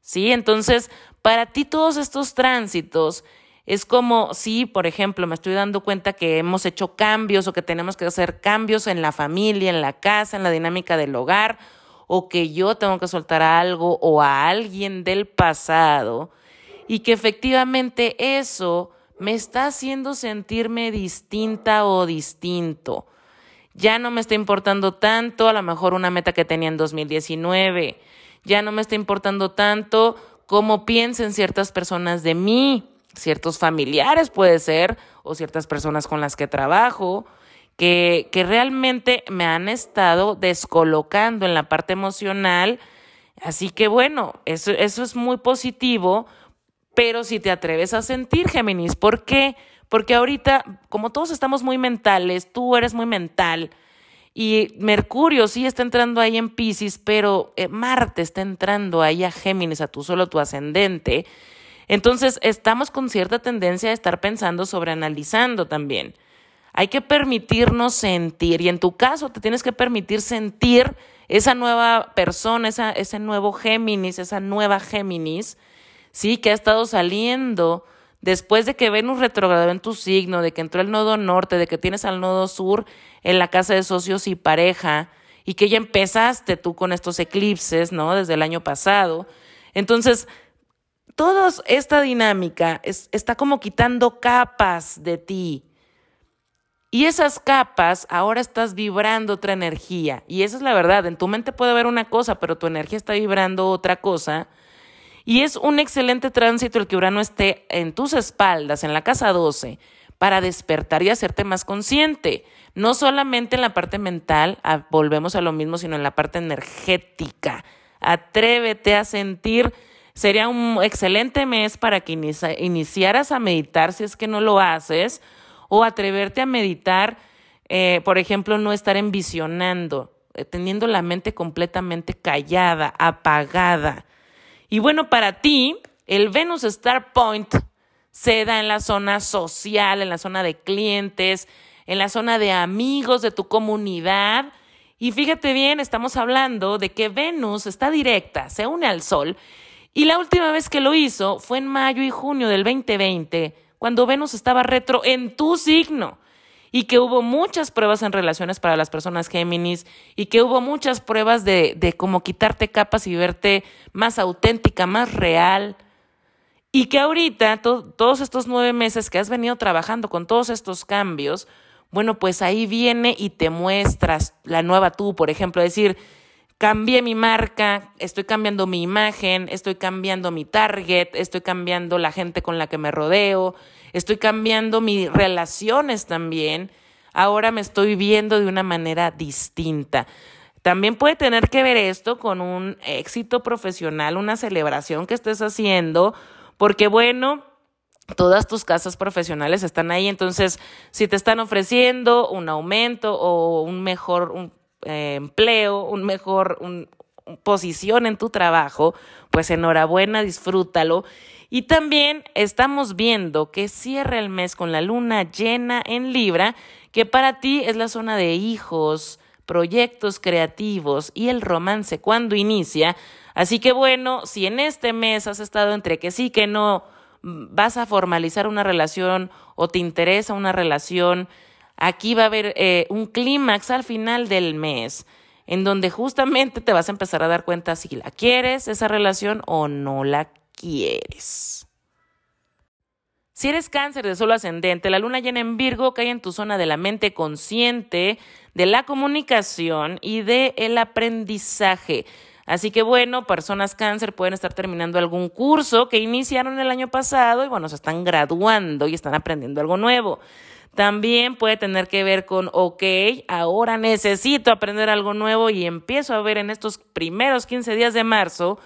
¿sí? Entonces, para ti todos estos tránsitos es como si, por ejemplo, me estoy dando cuenta que hemos hecho cambios o que tenemos que hacer cambios en la familia, en la casa, en la dinámica del hogar, o que yo tengo que soltar algo o a alguien del pasado, y que efectivamente eso me está haciendo sentirme distinta o distinto ya no me está importando tanto a lo mejor una meta que tenía en 2019, ya no me está importando tanto cómo piensen ciertas personas de mí, ciertos familiares puede ser, o ciertas personas con las que trabajo, que, que realmente me han estado descolocando en la parte emocional. Así que bueno, eso, eso es muy positivo, pero si te atreves a sentir, Géminis, ¿por qué? Porque ahorita, como todos estamos muy mentales, tú eres muy mental, y Mercurio sí está entrando ahí en Pisces, pero eh, Marte está entrando ahí a Géminis, a tu solo tu ascendente. Entonces, estamos con cierta tendencia a estar pensando sobre analizando también. Hay que permitirnos sentir, y en tu caso te tienes que permitir sentir esa nueva persona, esa, ese nuevo Géminis, esa nueva Géminis, sí, que ha estado saliendo después de que Venus retrogradó en tu signo, de que entró el nodo norte, de que tienes al nodo sur en la casa de socios y pareja, y que ya empezaste tú con estos eclipses, ¿no? Desde el año pasado. Entonces, toda esta dinámica está como quitando capas de ti. Y esas capas, ahora estás vibrando otra energía. Y esa es la verdad. En tu mente puede haber una cosa, pero tu energía está vibrando otra cosa. Y es un excelente tránsito el que Urano esté en tus espaldas, en la casa 12, para despertar y hacerte más consciente. No solamente en la parte mental, volvemos a lo mismo, sino en la parte energética. Atrévete a sentir. Sería un excelente mes para que iniciaras a meditar si es que no lo haces, o atreverte a meditar, eh, por ejemplo, no estar envisionando, eh, teniendo la mente completamente callada, apagada y bueno, para ti, el Venus Star Point se da en la zona social, en la zona de clientes, en la zona de amigos de tu comunidad. Y fíjate bien, estamos hablando de que Venus está directa, se une al Sol. Y la última vez que lo hizo fue en mayo y junio del 2020, cuando Venus estaba retro en tu signo y que hubo muchas pruebas en relaciones para las personas Géminis y que hubo muchas pruebas de, de cómo quitarte capas y verte más auténtica, más real. Y que ahorita, todos estos nueve meses que has venido trabajando con todos estos cambios, bueno, pues ahí viene y te muestras la nueva tú, por ejemplo, decir, cambié mi marca, estoy cambiando mi imagen, estoy cambiando mi target, estoy cambiando la gente con la que me rodeo, estoy cambiando mis relaciones también, ahora me estoy viendo de una manera distinta. También puede tener que ver esto con un éxito profesional, una celebración que estés haciendo, porque bueno, todas tus casas profesionales están ahí, entonces si te están ofreciendo un aumento o un mejor eh, empleo, un mejor posición en tu trabajo, pues enhorabuena, disfrútalo y también estamos viendo que cierra el mes con la luna llena en Libra, que para ti es la zona de hijos, proyectos creativos y el romance cuando inicia. Así que bueno, si en este mes has estado entre que sí, que no, vas a formalizar una relación o te interesa una relación, aquí va a haber eh, un clímax al final del mes en donde justamente te vas a empezar a dar cuenta si la quieres, esa relación, o no la quieres. Si eres cáncer de solo ascendente, la luna llena en Virgo cae en tu zona de la mente consciente, de la comunicación y del el aprendizaje. Así que bueno, personas cáncer pueden estar terminando algún curso que iniciaron el año pasado y bueno, se están graduando y están aprendiendo algo nuevo. También puede tener que ver con, ok, ahora necesito aprender algo nuevo y empiezo a ver en estos primeros 15 días de marzo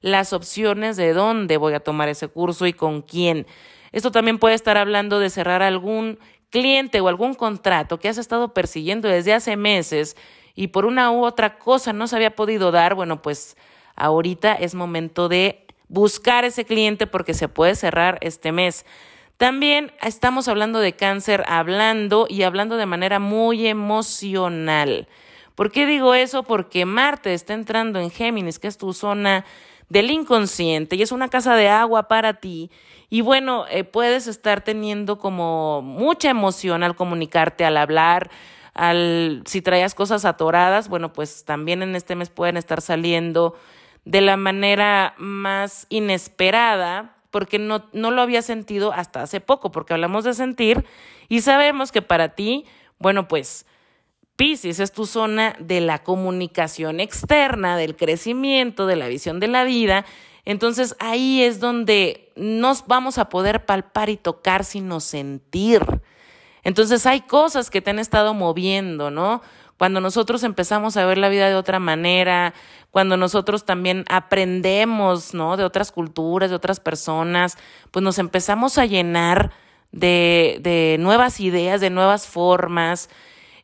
las opciones de dónde voy a tomar ese curso y con quién. Esto también puede estar hablando de cerrar algún cliente o algún contrato que has estado persiguiendo desde hace meses y por una u otra cosa no se había podido dar. Bueno, pues ahorita es momento de buscar ese cliente porque se puede cerrar este mes. También estamos hablando de cáncer, hablando y hablando de manera muy emocional. ¿Por qué digo eso? Porque Marte está entrando en Géminis, que es tu zona del inconsciente y es una casa de agua para ti. Y bueno, eh, puedes estar teniendo como mucha emoción al comunicarte, al hablar, al si traías cosas atoradas, bueno, pues también en este mes pueden estar saliendo de la manera más inesperada, porque no, no lo había sentido hasta hace poco, porque hablamos de sentir y sabemos que para ti, bueno, pues Pisces es tu zona de la comunicación externa, del crecimiento, de la visión de la vida. Entonces ahí es donde nos vamos a poder palpar y tocar sino sentir. Entonces hay cosas que te han estado moviendo, ¿no? Cuando nosotros empezamos a ver la vida de otra manera, cuando nosotros también aprendemos, ¿no? De otras culturas, de otras personas, pues nos empezamos a llenar de, de nuevas ideas, de nuevas formas.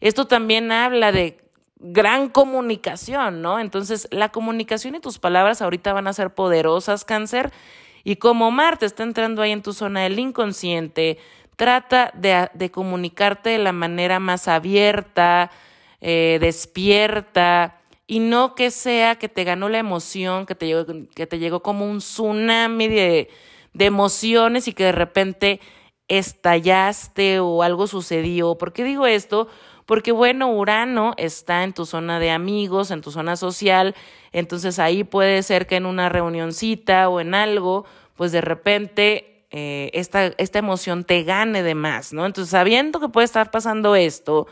Esto también habla de gran comunicación, ¿no? Entonces, la comunicación y tus palabras ahorita van a ser poderosas, cáncer. Y como Marte está entrando ahí en tu zona del inconsciente, trata de, comunicarte de la manera más abierta, eh, despierta, y no que sea que te ganó la emoción, que te llegó, que te llegó como un tsunami de, de emociones y que de repente estallaste o algo sucedió. ¿Por qué digo esto? Porque bueno, Urano está en tu zona de amigos, en tu zona social, entonces ahí puede ser que en una reunioncita o en algo, pues de repente eh, esta, esta emoción te gane de más, ¿no? Entonces, sabiendo que puede estar pasando esto,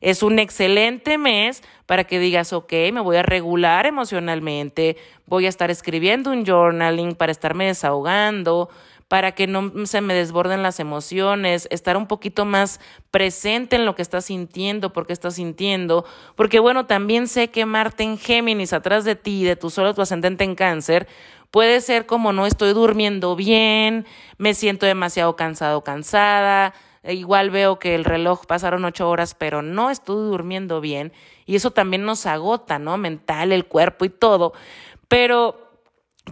es un excelente mes para que digas, ok, me voy a regular emocionalmente, voy a estar escribiendo un journaling para estarme desahogando, para que no se me desborden las emociones, estar un poquito más presente en lo que estás sintiendo, porque estás sintiendo, porque bueno, también sé que Marte en Géminis, atrás de ti, de tu solo tu ascendente en cáncer, puede ser como no estoy durmiendo bien, me siento demasiado cansado, cansada, e igual veo que el reloj pasaron ocho horas, pero no estoy durmiendo bien, y eso también nos agota, ¿no? Mental, el cuerpo y todo. Pero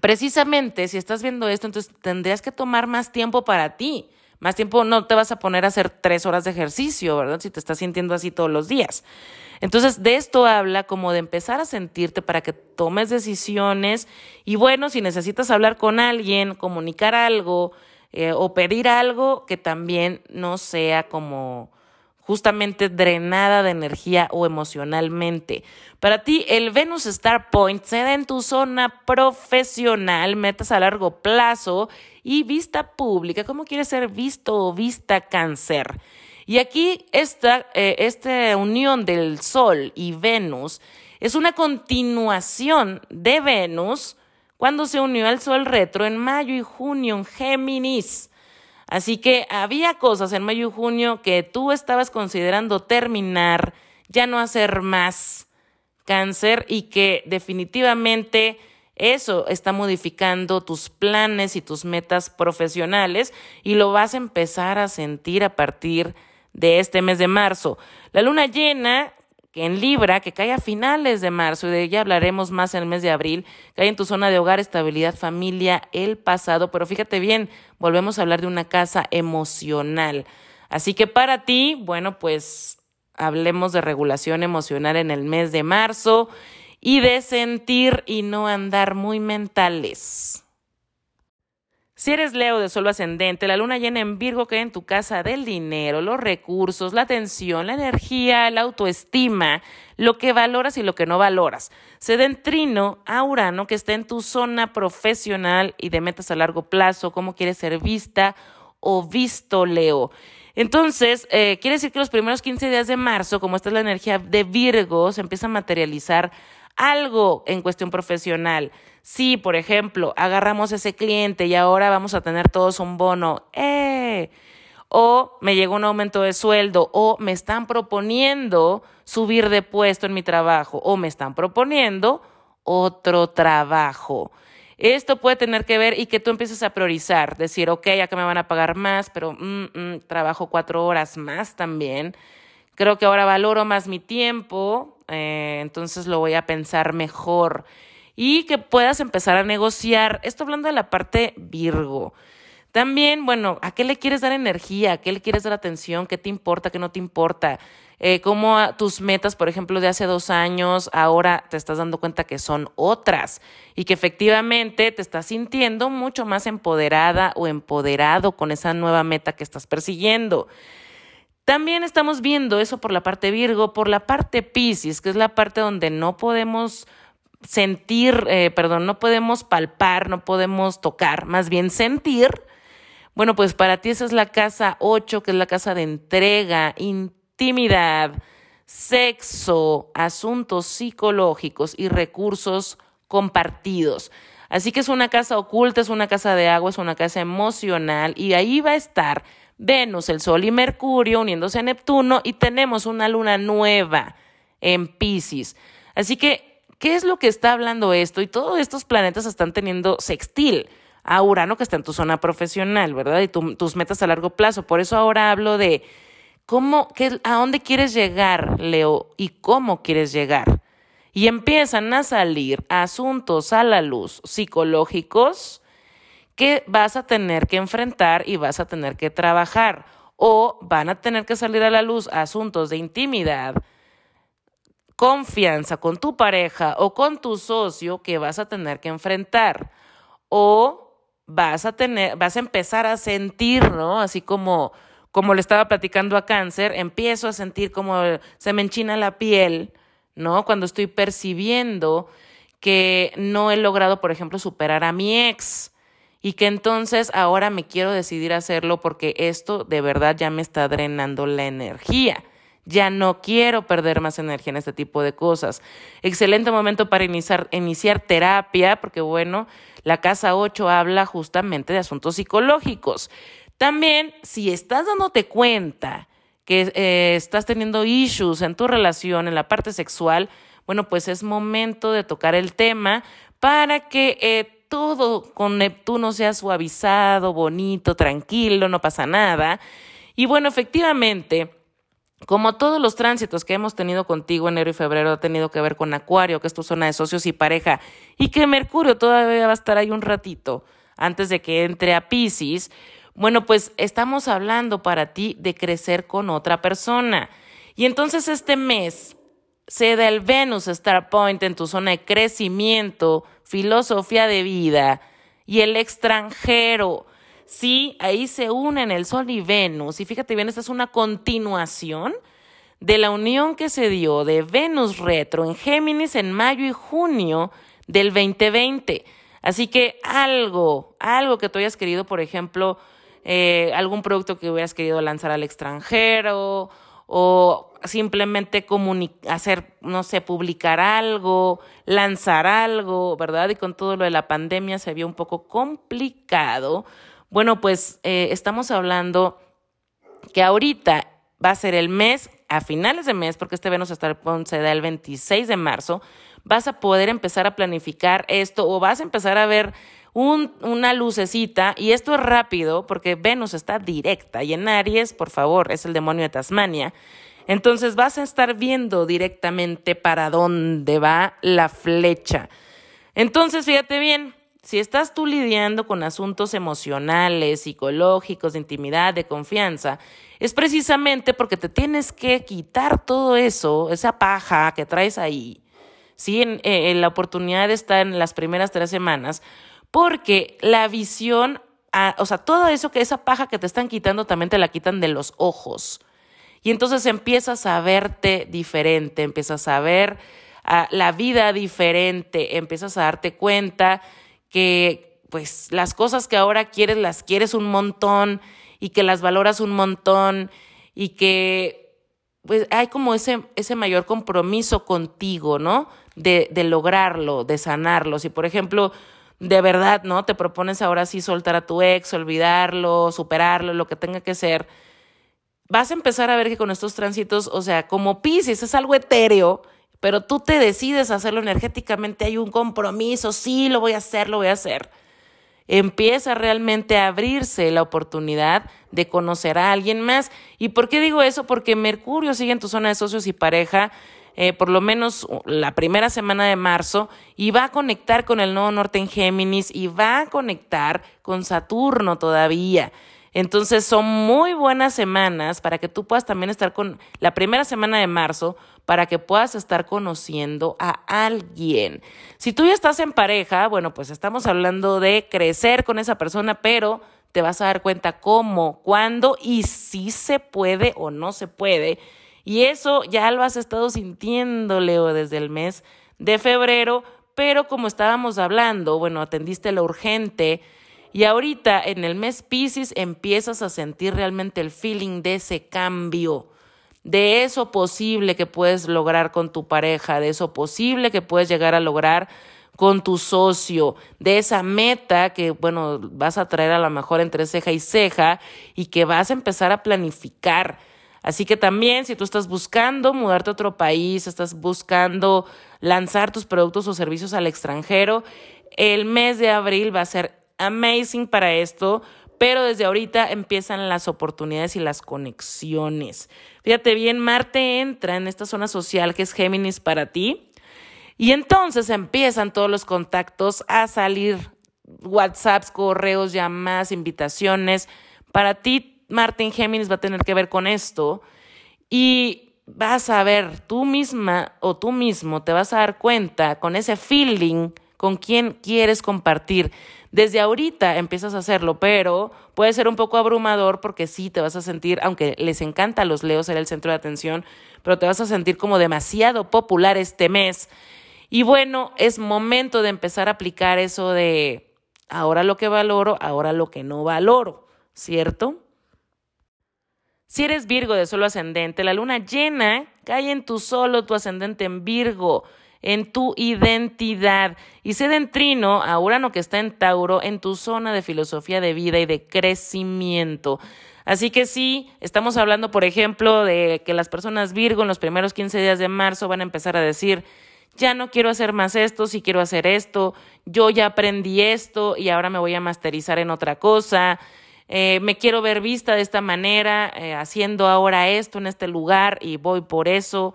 precisamente si estás viendo esto, entonces tendrías que tomar más tiempo para ti. Más tiempo no te vas a poner a hacer tres horas de ejercicio, ¿verdad? Si te estás sintiendo así todos los días. Entonces, de esto habla como de empezar a sentirte para que tomes decisiones y bueno, si necesitas hablar con alguien, comunicar algo eh, o pedir algo, que también no sea como justamente drenada de energía o emocionalmente. Para ti, el Venus Star Point se da en tu zona profesional, metas a largo plazo y vista pública. ¿Cómo quieres ser visto o vista cáncer? Y aquí esta, eh, esta unión del Sol y Venus es una continuación de Venus cuando se unió al Sol retro en mayo y junio en Géminis. Así que había cosas en mayo y junio que tú estabas considerando terminar, ya no hacer más cáncer y que definitivamente eso está modificando tus planes y tus metas profesionales y lo vas a empezar a sentir a partir de este mes de marzo. La luna llena que en Libra, que cae a finales de marzo, y de ella hablaremos más en el mes de abril, cae en tu zona de hogar, estabilidad, familia, el pasado, pero fíjate bien, volvemos a hablar de una casa emocional. Así que para ti, bueno, pues hablemos de regulación emocional en el mes de marzo y de sentir y no andar muy mentales. Si eres Leo de Sol ascendente, la luna llena en Virgo cae en tu casa del dinero, los recursos, la atención, la energía, la autoestima, lo que valoras y lo que no valoras. Se da en trino a Urano que está en tu zona profesional y de metas a largo plazo, cómo quieres ser vista o visto, Leo. Entonces, eh, quiere decir que los primeros 15 días de marzo, como esta es la energía de Virgo, se empieza a materializar algo en cuestión profesional. Si, por ejemplo, agarramos ese cliente y ahora vamos a tener todos un bono, ¡eh! o me llegó un aumento de sueldo, o me están proponiendo subir de puesto en mi trabajo, o me están proponiendo otro trabajo. Esto puede tener que ver y que tú empieces a priorizar, decir, ok, que me van a pagar más, pero mm, mm, trabajo cuatro horas más también. Creo que ahora valoro más mi tiempo, eh, entonces lo voy a pensar mejor. Y que puedas empezar a negociar. Esto hablando de la parte Virgo. También, bueno, ¿a qué le quieres dar energía? ¿A qué le quieres dar atención? ¿Qué te importa? ¿Qué no te importa? Eh, cómo tus metas, por ejemplo, de hace dos años, ahora te estás dando cuenta que son otras y que efectivamente te estás sintiendo mucho más empoderada o empoderado con esa nueva meta que estás persiguiendo. También estamos viendo eso por la parte Virgo, por la parte Pisces, que es la parte donde no podemos sentir, eh, perdón, no podemos palpar, no podemos tocar, más bien sentir. Bueno, pues para ti esa es la casa 8, que es la casa de entrega, intimidad, sexo, asuntos psicológicos y recursos compartidos. Así que es una casa oculta, es una casa de agua, es una casa emocional y ahí va a estar Venus, el Sol y Mercurio uniéndose a Neptuno y tenemos una luna nueva en Pisces. Así que, ¿qué es lo que está hablando esto? Y todos estos planetas están teniendo sextil a Urano que está en tu zona profesional, ¿verdad? Y tus metas a largo plazo. Por eso ahora hablo de ¿Cómo, ¿A dónde quieres llegar, Leo? ¿Y cómo quieres llegar? Y empiezan a salir asuntos a la luz psicológicos que vas a tener que enfrentar y vas a tener que trabajar. O van a tener que salir a la luz asuntos de intimidad, confianza con tu pareja o con tu socio que vas a tener que enfrentar. O vas a tener, vas a empezar a sentir, ¿no? Así como como le estaba platicando a cáncer, empiezo a sentir como se me enchina la piel, ¿no? Cuando estoy percibiendo que no he logrado, por ejemplo, superar a mi ex y que entonces ahora me quiero decidir a hacerlo porque esto de verdad ya me está drenando la energía. Ya no quiero perder más energía en este tipo de cosas. Excelente momento para iniciar, terapia, porque bueno, la casa 8 habla justamente de asuntos psicológicos. También, si estás dándote cuenta que eh, estás teniendo issues en tu relación, en la parte sexual, bueno, pues es momento de tocar el tema para que eh, todo con Neptuno sea suavizado, bonito, tranquilo, no pasa nada. Y bueno, efectivamente, como todos los tránsitos que hemos tenido contigo enero y febrero ha tenido que ver con Acuario, que es tu zona de socios y pareja, y que Mercurio todavía va a estar ahí un ratito antes de que entre a Pisces, bueno, pues estamos hablando para ti de crecer con otra persona. Y entonces este mes se da el Venus Star Point en tu zona de crecimiento, filosofía de vida y el extranjero. Sí, ahí se unen el Sol y Venus. Y fíjate bien, esta es una continuación de la unión que se dio de Venus retro en Géminis en mayo y junio del 2020. Así que algo, algo que tú hayas querido, por ejemplo, eh, algún producto que hubieras querido lanzar al extranjero o simplemente hacer, no sé, publicar algo, lanzar algo, ¿verdad? Y con todo lo de la pandemia se vio un poco complicado. Bueno, pues eh, estamos hablando que ahorita va a ser el mes, a finales de mes, porque este Venus Star se da el 26 de marzo, vas a poder empezar a planificar esto o vas a empezar a ver una lucecita, y esto es rápido porque Venus está directa y en Aries, por favor, es el demonio de Tasmania. Entonces vas a estar viendo directamente para dónde va la flecha. Entonces, fíjate bien, si estás tú lidiando con asuntos emocionales, psicológicos, de intimidad, de confianza, es precisamente porque te tienes que quitar todo eso, esa paja que traes ahí. Sí, eh, la oportunidad está en las primeras tres semanas, porque la visión, o sea, todo eso que esa paja que te están quitando también te la quitan de los ojos. Y entonces empiezas a verte diferente, empiezas a ver la vida diferente, empiezas a darte cuenta que pues las cosas que ahora quieres las quieres un montón y que las valoras un montón y que pues hay como ese, ese mayor compromiso contigo, ¿no? De, de lograrlo, de sanarlo. Si por ejemplo de verdad, ¿no? Te propones ahora sí soltar a tu ex, olvidarlo, superarlo, lo que tenga que ser. Vas a empezar a ver que con estos tránsitos, o sea, como Pisces es algo etéreo, pero tú te decides hacerlo energéticamente, hay un compromiso, sí, lo voy a hacer, lo voy a hacer. Empieza realmente a abrirse la oportunidad de conocer a alguien más. ¿Y por qué digo eso? Porque Mercurio sigue en tu zona de socios y pareja eh, por lo menos la primera semana de marzo y va a conectar con el nodo norte en Géminis y va a conectar con Saturno todavía. Entonces son muy buenas semanas para que tú puedas también estar con la primera semana de marzo, para que puedas estar conociendo a alguien. Si tú ya estás en pareja, bueno, pues estamos hablando de crecer con esa persona, pero te vas a dar cuenta cómo, cuándo y si se puede o no se puede y eso ya lo has estado sintiendo, Leo, desde el mes de febrero, pero como estábamos hablando, bueno, atendiste lo urgente y ahorita en el mes Pisces empiezas a sentir realmente el feeling de ese cambio, de eso posible que puedes lograr con tu pareja, de eso posible que puedes llegar a lograr con tu socio, de esa meta que, bueno, vas a traer a lo mejor entre ceja y ceja y que vas a empezar a planificar Así que también si tú estás buscando mudarte a otro país, estás buscando lanzar tus productos o servicios al extranjero, el mes de abril va a ser amazing para esto, pero desde ahorita empiezan las oportunidades y las conexiones. Fíjate bien, Marte entra en esta zona social que es Géminis para ti y entonces empiezan todos los contactos a salir, WhatsApps, correos, llamadas, invitaciones. Para ti Martin Géminis va a tener que ver con esto y vas a ver tú misma o tú mismo te vas a dar cuenta con ese feeling con quién quieres compartir. Desde ahorita empiezas a hacerlo, pero puede ser un poco abrumador porque sí te vas a sentir, aunque les encanta a los leos ser el centro de atención, pero te vas a sentir como demasiado popular este mes. Y bueno, es momento de empezar a aplicar eso de ahora lo que valoro, ahora lo que no valoro, ¿cierto? Si eres Virgo de solo ascendente, la luna llena cae en tu solo, tu ascendente en Virgo, en tu identidad. Y se en trino a Urano que está en Tauro, en tu zona de filosofía de vida y de crecimiento. Así que sí, estamos hablando, por ejemplo, de que las personas Virgo en los primeros 15 días de marzo van a empezar a decir, ya no quiero hacer más esto, si quiero hacer esto, yo ya aprendí esto y ahora me voy a masterizar en otra cosa. Eh, me quiero ver vista de esta manera, eh, haciendo ahora esto en este lugar y voy por eso.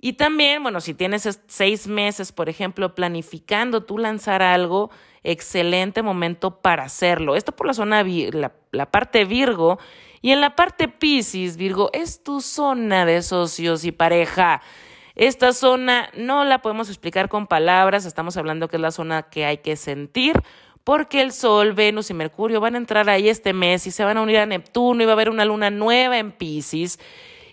Y también, bueno, si tienes seis meses, por ejemplo, planificando tú lanzar algo, excelente momento para hacerlo. Esto por la zona, la, la parte Virgo. Y en la parte Pisces, Virgo, es tu zona de socios y pareja. Esta zona no la podemos explicar con palabras, estamos hablando que es la zona que hay que sentir porque el Sol, Venus y Mercurio van a entrar ahí este mes y se van a unir a Neptuno y va a haber una luna nueva en Pisces.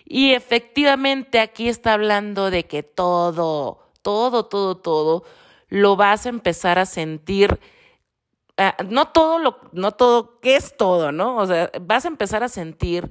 Y efectivamente aquí está hablando de que todo, todo, todo, todo lo vas a empezar a sentir. Ah, no todo lo, no todo, ¿qué es todo, no? O sea, vas a empezar a sentir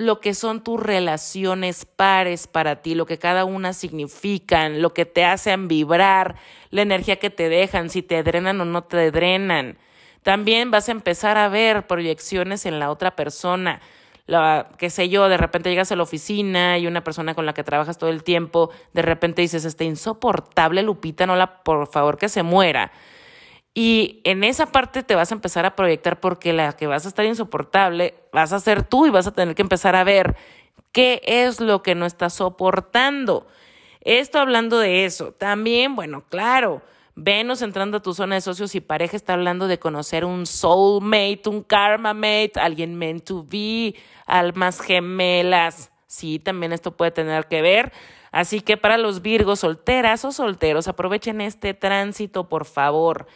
lo que son tus relaciones pares para ti, lo que cada una significan, lo que te hacen vibrar, la energía que te dejan, si te drenan o no te drenan. También vas a empezar a ver proyecciones en la otra persona. La, qué sé yo, de repente llegas a la oficina y una persona con la que trabajas todo el tiempo, de repente dices, este insoportable Lupita, no la, por favor que se muera. Y en esa parte te vas a empezar a proyectar porque la que vas a estar insoportable vas a ser tú y vas a tener que empezar a ver qué es lo que no estás soportando. Esto hablando de eso. También, bueno, claro, Venus entrando a tu zona de socios y pareja está hablando de conocer un soulmate, un karma mate, alguien meant to be, almas gemelas. Sí, también esto puede tener que ver. Así que para los Virgos solteras o solteros, aprovechen este tránsito, por favor.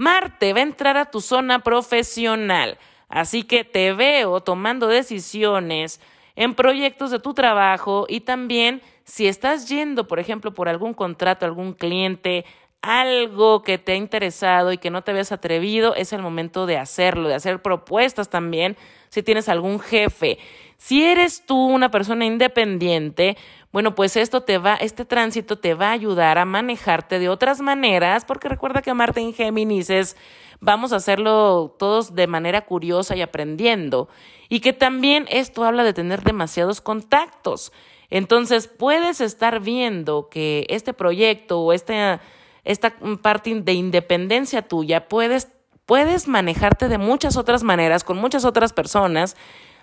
Marte va a entrar a tu zona profesional, así que te veo tomando decisiones en proyectos de tu trabajo y también si estás yendo, por ejemplo, por algún contrato, algún cliente algo que te ha interesado y que no te habías atrevido, es el momento de hacerlo, de hacer propuestas también, si tienes algún jefe. Si eres tú una persona independiente, bueno, pues esto te va, este tránsito te va a ayudar a manejarte de otras maneras, porque recuerda que Marte en Géminis es, vamos a hacerlo todos de manera curiosa y aprendiendo. Y que también esto habla de tener demasiados contactos. Entonces, puedes estar viendo que este proyecto o esta, esta parte de independencia tuya, puedes, puedes manejarte de muchas otras maneras, con muchas otras personas,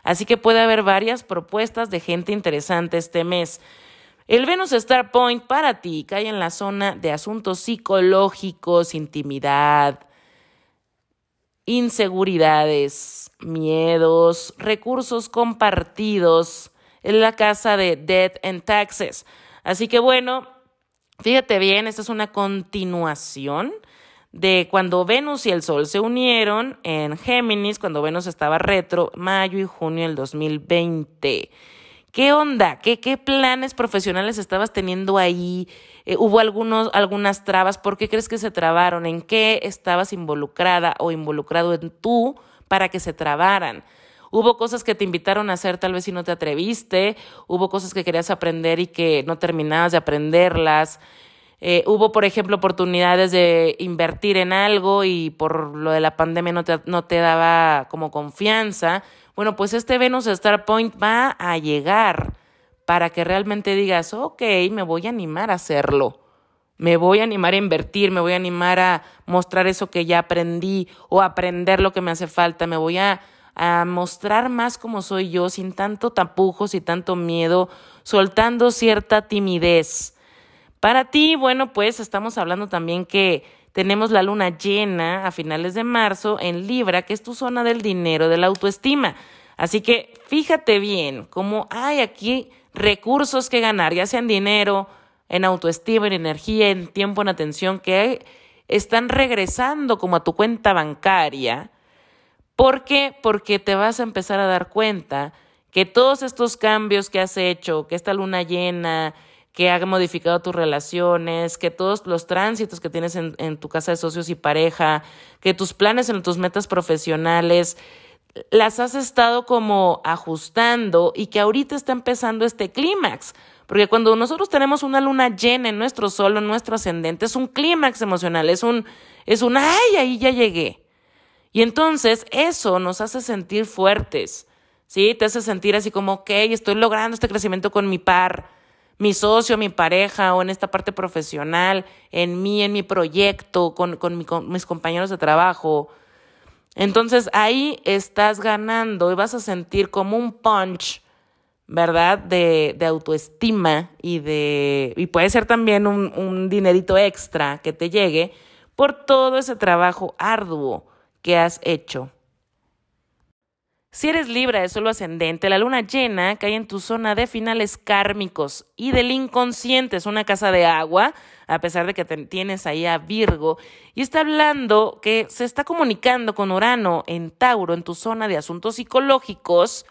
así que puede haber varias propuestas de gente interesante este mes. El Venus Star Point para ti cae en la zona de asuntos psicológicos, intimidad, inseguridades, miedos, recursos compartidos, en la casa de Death and Taxes. Así que bueno, fíjate bien, esta es una continuación de cuando Venus y el Sol se unieron en Géminis, cuando Venus estaba retro, mayo y junio del 2020. ¿Qué onda? ¿Qué, qué planes profesionales estabas teniendo ahí? Eh, ¿Hubo algunos, algunas trabas? ¿Por qué crees que se trabaron? ¿En qué estabas involucrada o involucrado en tú para que se trabaran? Hubo cosas que te invitaron a hacer tal vez y no te atreviste, hubo cosas que querías aprender y que no terminabas de aprenderlas. Eh, hubo, por ejemplo, oportunidades de invertir en algo y por lo de la pandemia no te, no te daba como confianza. Bueno, pues este Venus Star Point va a llegar para que realmente digas, ok, me voy a animar a hacerlo. Me voy a animar a invertir, me voy a animar a mostrar eso que ya aprendí o aprender lo que me hace falta, me voy a a mostrar más como soy yo, sin tanto tapujos y tanto miedo, soltando cierta timidez. Para ti, bueno, pues estamos hablando también que tenemos la luna llena a finales de marzo en Libra, que es tu zona del dinero, de la autoestima. Así que fíjate bien cómo hay aquí recursos que ganar, ya sea en dinero, en autoestima, en energía, en tiempo, en atención, que están regresando como a tu cuenta bancaria ¿Por qué? Porque te vas a empezar a dar cuenta que todos estos cambios que has hecho, que esta luna llena, que ha modificado tus relaciones, que todos los tránsitos que tienes en, tu casa de socios y pareja, que tus planes en tus metas profesionales, las has estado como ajustando y que ahorita está empezando este clímax. Porque cuando nosotros tenemos una luna llena en nuestro sol, en nuestro ascendente, es un clímax emocional, es un, es un, ay, ahí ya llegué. Y entonces eso nos hace sentir fuertes, ¿sí? Te hace sentir así como, ok, estoy logrando este crecimiento con mi par, mi socio, mi pareja o en esta parte profesional, en mí, en mi proyecto, con, con, mis compañeros de trabajo. Entonces ahí estás ganando y vas a sentir como un punch, ¿verdad? De, de autoestima y de. Y puede ser también un dinerito extra que te llegue por todo ese trabajo arduo que has hecho. Si eres Libra de solo ascendente, la luna llena cae en tu zona de finales kármicos y del inconsciente. Es una casa de agua, a pesar de que tienes ahí a Virgo. Y está hablando que se está comunicando con Urano en Tauro, en tu zona de asuntos psicológicos,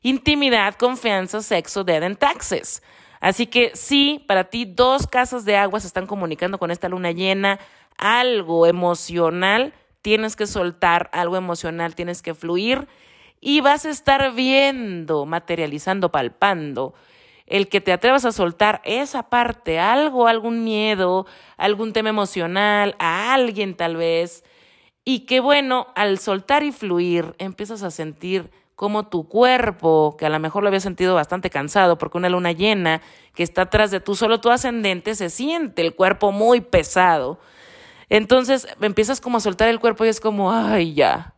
intimidad, confianza, sexo, dead en taxes. Así que sí, para ti dos casas de agua se están comunicando con esta luna llena, algo emocional tienes que soltar algo emocional, tienes que fluir y vas a estar viendo, materializando, palpando. El que te atrevas a soltar esa parte, algo, algún miedo, algún tema emocional, a alguien tal vez, y que bueno, al soltar y fluir empiezas a sentir como tu cuerpo, que a lo mejor lo había sentido bastante cansado porque una luna llena que está atrás de tú, solo tu ascendente, se siente el cuerpo muy pesado entonces empiezas como a soltar el cuerpo y es como, ay, ya.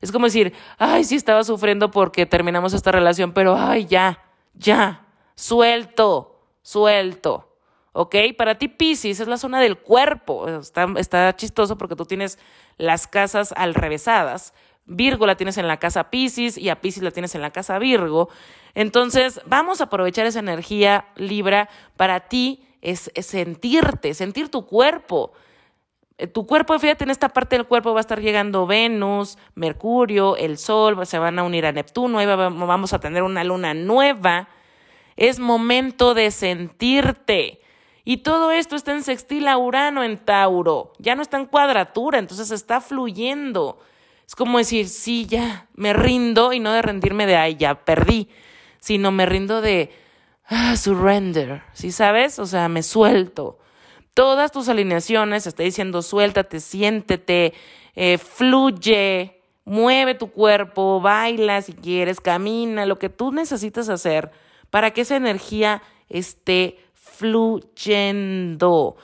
Es como decir, ay, sí estaba sufriendo porque terminamos esta relación, pero ay, ya, ya, suelto, suelto. ¿Ok? Para ti, Pisces es la zona del cuerpo. Está, chistoso porque tú tienes las casas al revésadas. Virgo la tienes en la casa Pisces y a Pisces la tienes en la casa Virgo. Entonces, vamos a aprovechar esa energía Libra. Para ti es sentirte, sentir tu cuerpo. Eh, tu cuerpo, fíjate, en esta parte del cuerpo va a estar llegando Venus, Mercurio, el Sol, se van a unir a Neptuno, ahí vamos a tener una luna nueva. Es momento de sentirte. Y todo esto está en sextil a Urano en Tauro. Ya no está en cuadratura, entonces está fluyendo. Es como decir, sí, ya, me rindo y no de rendirme de, ay, ya perdí, sino me rindo de, ah, surrender, ¿sí sabes? O sea, me suelto. Todas tus alineaciones, está diciendo, suéltate, siéntete, eh, fluye, mueve tu cuerpo, baila si quieres, camina, lo que tú necesitas hacer para que esa energía esté fluyendo.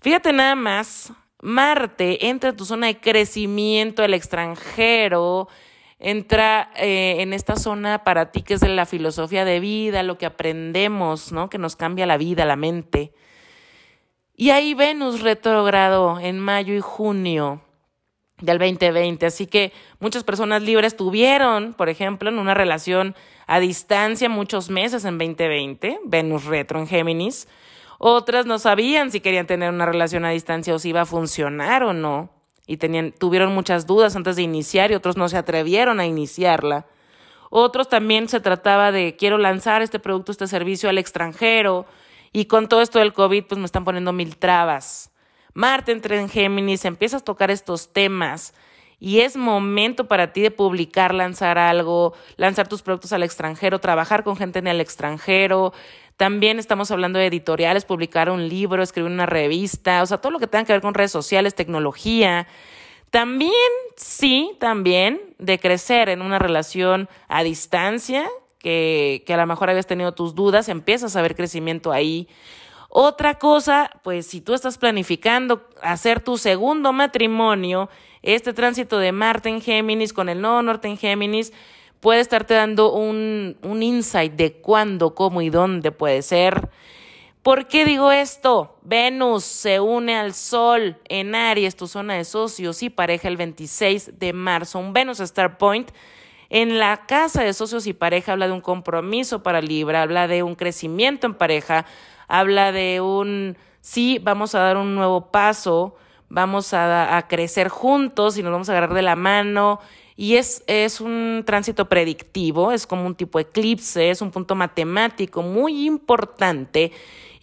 Fíjate nada más, Marte entra en tu zona de crecimiento, el extranjero, entra eh, en esta zona para ti que es la filosofía de vida, lo que aprendemos, ¿no? Que nos cambia la vida, la mente. Y ahí Venus retrogrado en mayo y junio del 2020. Así que muchas personas libres tuvieron, por ejemplo, en una relación a distancia muchos meses en 2020, Venus retro en Géminis. Otras no sabían si querían tener una relación a distancia o si iba a funcionar o no. Y tuvieron muchas dudas antes de iniciar y otros no se atrevieron a iniciarla. Otros también se trataba de quiero lanzar este producto, este servicio al extranjero y con todo esto del COVID pues me están poniendo mil trabas. Marte entra en Géminis, empiezas a tocar estos temas y es momento para ti de publicar, lanzar algo, lanzar tus productos al extranjero, trabajar con gente en el extranjero. También estamos hablando de editoriales, publicar un libro, escribir una revista, o sea, todo lo que tenga que ver con redes sociales, tecnología. También, sí, también de crecer en una relación a distancia, que, a lo mejor habías tenido tus dudas, empiezas a ver crecimiento ahí. Otra cosa, pues si tú estás planificando hacer tu segundo matrimonio, este tránsito de Marte en Géminis con el nodo norte en Géminis puede estarte dando un, un insight de cuándo, cómo y dónde puede ser. ¿Por qué digo esto? Venus se une al Sol en Aries, tu zona de socios y pareja el 26 de marzo. Un Venus Star Point en la casa de socios y pareja habla de un compromiso para Libra, habla de un crecimiento en pareja, habla de un, sí, vamos a dar un nuevo paso, vamos a, crecer juntos y nos vamos a agarrar de la mano. Y es, es un tránsito predictivo, es como un tipo eclipse, es un punto matemático muy importante.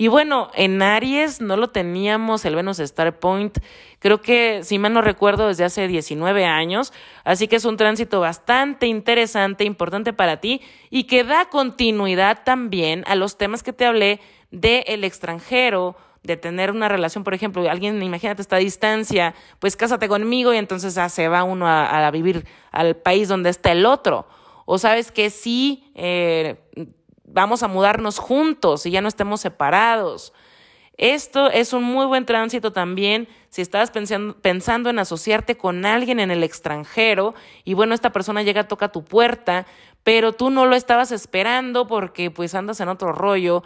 Y bueno, en Aries no lo teníamos, el Venus Star Point, creo que, si mal no recuerdo, desde hace 19 años. Así que es un tránsito bastante interesante, importante para ti y que da continuidad también a los temas que te hablé del el extranjero, de tener una relación, por ejemplo, alguien, imagínate, está a distancia, pues cásate conmigo y entonces ah, se va uno a, vivir al país donde está el otro. O sabes que sí, eh, vamos a mudarnos juntos y ya no estemos separados. Esto es un muy buen tránsito también si estabas pensando, pensando en asociarte con alguien en el extranjero y bueno, esta persona llega, toca tu puerta, pero tú no lo estabas esperando porque pues andas en otro rollo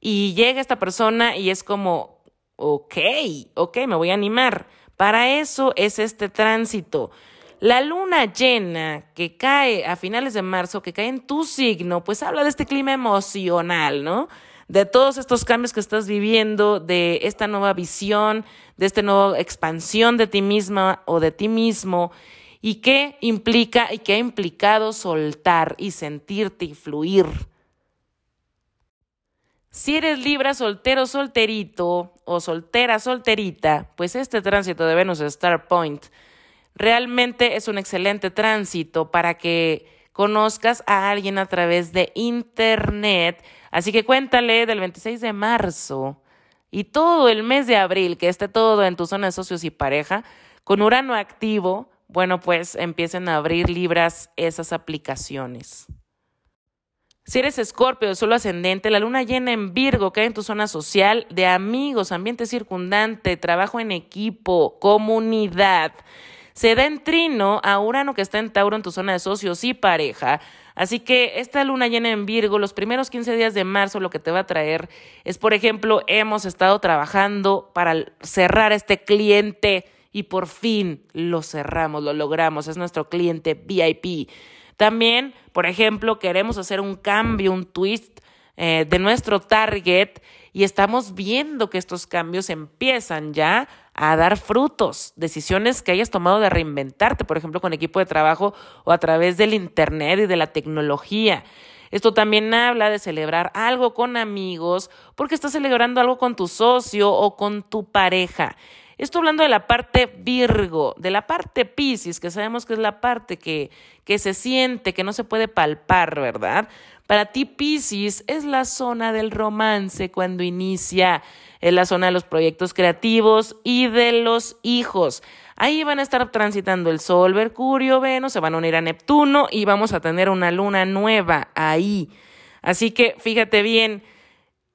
y llega esta persona y es como, ok, ok, me voy a animar. Para eso es este tránsito. La luna llena que cae a finales de marzo, que cae en tu signo, pues habla de este clima emocional, ¿no? De todos estos cambios que estás viviendo, de esta nueva visión, de esta nueva expansión de ti misma o de ti mismo, y qué implica y qué ha implicado soltar y sentirte y fluir. Si eres Libra soltero, solterito o soltera, solterita, pues este tránsito de Venus Star Point realmente es un excelente tránsito para que conozcas a alguien a través de Internet. Así que cuéntale del 26 de marzo y todo el mes de abril, que esté todo en tu zona de socios y pareja, con Urano activo, bueno, pues empiecen a abrir Libras esas aplicaciones. Si eres escorpio solo ascendente, la luna llena en Virgo cae en tu zona social de amigos, ambiente circundante, trabajo en equipo, comunidad. Se da en trino a Urano que está en Tauro en tu zona de socios y pareja. Así que esta luna llena en Virgo, los primeros 15 días de marzo, lo que te va a traer es, por ejemplo, hemos estado trabajando para cerrar este cliente y por fin lo cerramos, lo logramos, es nuestro cliente VIP. También, por ejemplo, queremos hacer un cambio, un twist eh, de nuestro target y estamos viendo que estos cambios empiezan ya a dar frutos, decisiones que hayas tomado de reinventarte, por ejemplo, con equipo de trabajo o a través del Internet y de la tecnología. Esto también habla de celebrar algo con amigos porque estás celebrando algo con tu socio o con tu pareja. Estoy hablando de la parte Virgo, de la parte Pisces, que sabemos que es la parte que, que se siente, que no se puede palpar, ¿verdad? Para ti, Pisces es la zona del romance cuando inicia, es la zona de los proyectos creativos y de los hijos. Ahí van a estar transitando el Sol, Mercurio, Venus, se van a unir a Neptuno y vamos a tener una luna nueva ahí. Así que fíjate bien,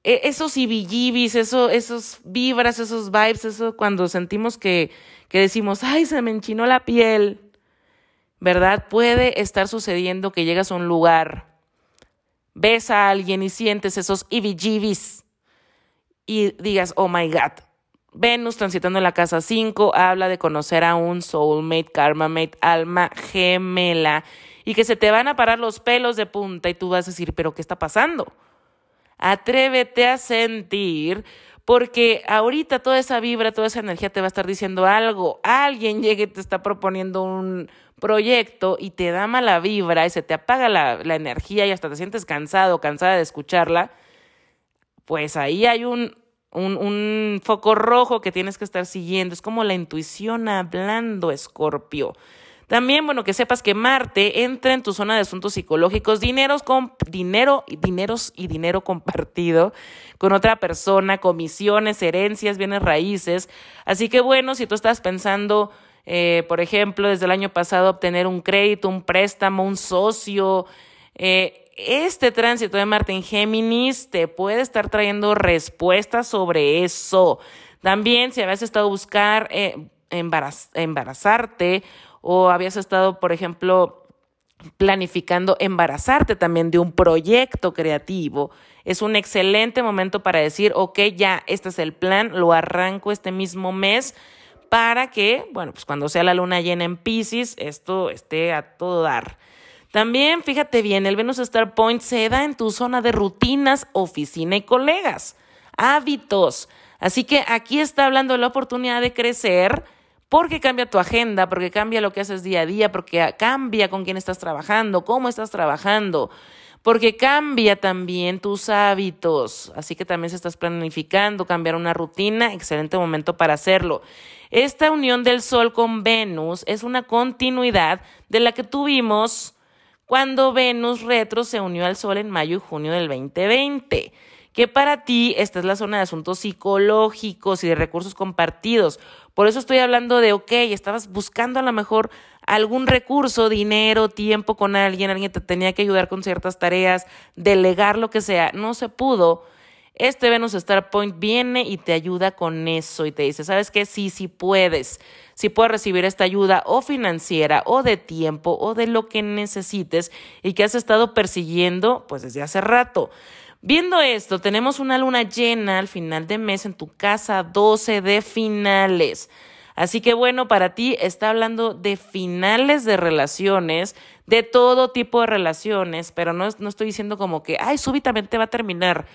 e, esos ibillibis, eso, esos vibras, esos vibes, eso cuando sentimos que, que decimos, ay, se me enchinó la piel, ¿verdad? Puede estar sucediendo que llegas a un lugar, ves a alguien y sientes esos ibillibis y digas, oh my God, Venus transitando en la casa 5 habla de conocer a un soulmate, karmamate, alma gemela y que se te van a parar los pelos de punta y tú vas a decir, pero ¿qué está pasando? Atrévete a sentir porque ahorita toda esa vibra, toda esa energía te va a estar diciendo algo. Alguien llegue y te está proponiendo un proyecto y te da mala vibra y se te apaga la, la energía y hasta te sientes cansado, cansada de escucharla. Pues ahí hay un un, foco rojo que tienes que estar siguiendo. Es como la intuición hablando, Escorpio. También, bueno, que sepas que Marte entra en tu zona de asuntos psicológicos, dineros con dinero, dineros y dinero compartido con otra persona, comisiones, herencias, bienes raíces. Así que bueno, si tú estás pensando, eh, por ejemplo, desde el año pasado obtener un crédito, un préstamo, un socio, eh, este tránsito de Marte en Géminis te puede estar trayendo respuestas sobre eso. También si habías estado buscar eh, embarazarte o habías estado, por ejemplo, planificando embarazarte también de un proyecto creativo, es un excelente momento para decir, ok, ya, este es el plan, lo arranco este mismo mes para que, bueno, pues cuando sea la luna llena en Pisces, esto esté a todo dar. También, fíjate bien, el Venus Star Point se da en tu zona de rutinas, oficina y colegas, hábitos. Así que aquí está hablando de la oportunidad de crecer porque cambia tu agenda, porque cambia lo que haces día a día, porque cambia con quién estás trabajando, cómo estás trabajando, porque cambia también tus hábitos. Así que también si estás planificando cambiar una rutina, excelente momento para hacerlo. Esta unión del Sol con Venus es una continuidad de la que tuvimos cuando Venus retro se unió al Sol en mayo y junio del 2020 que para ti esta es la zona de asuntos psicológicos y de recursos compartidos. Por eso estoy hablando de, ok, estabas buscando a lo mejor algún recurso, dinero, tiempo con alguien, alguien te tenía que ayudar con ciertas tareas, delegar lo que sea, no se pudo. Este Venus Star Point viene y te ayuda con eso y te dice, ¿sabes qué? Sí, sí puedes si puedes recibir esta ayuda o financiera o de tiempo o de lo que necesites y que has estado persiguiendo pues desde hace rato. Viendo esto, tenemos una luna llena al final de mes en tu casa 12 de finales. Así que bueno, para ti está hablando de finales de relaciones, de todo tipo de relaciones, pero no, no estoy diciendo como que, ay, súbitamente va a terminar.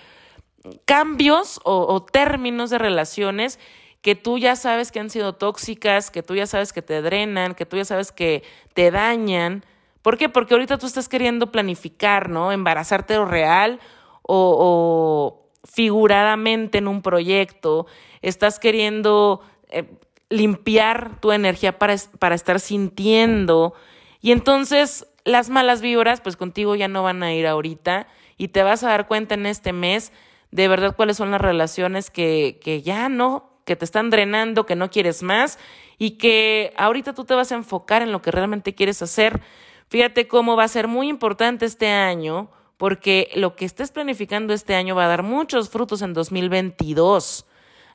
Cambios o, o términos de relaciones que tú ya sabes que han sido tóxicas, que tú ya sabes que te drenan, que tú ya sabes que te dañan. ¿Por qué? Porque ahorita tú estás queriendo planificar, ¿no? Embarazarte o real o, figuradamente en un proyecto. Estás queriendo eh, limpiar tu energía para, para estar sintiendo. Y entonces las malas vibras, pues contigo ya no van a ir ahorita y te vas a dar cuenta en este mes de verdad cuáles son las relaciones que, que ya no que te están drenando, que no quieres más y que ahorita tú te vas a enfocar en lo que realmente quieres hacer. Fíjate cómo va a ser muy importante este año porque lo que estés planificando este año va a dar muchos frutos en 2022.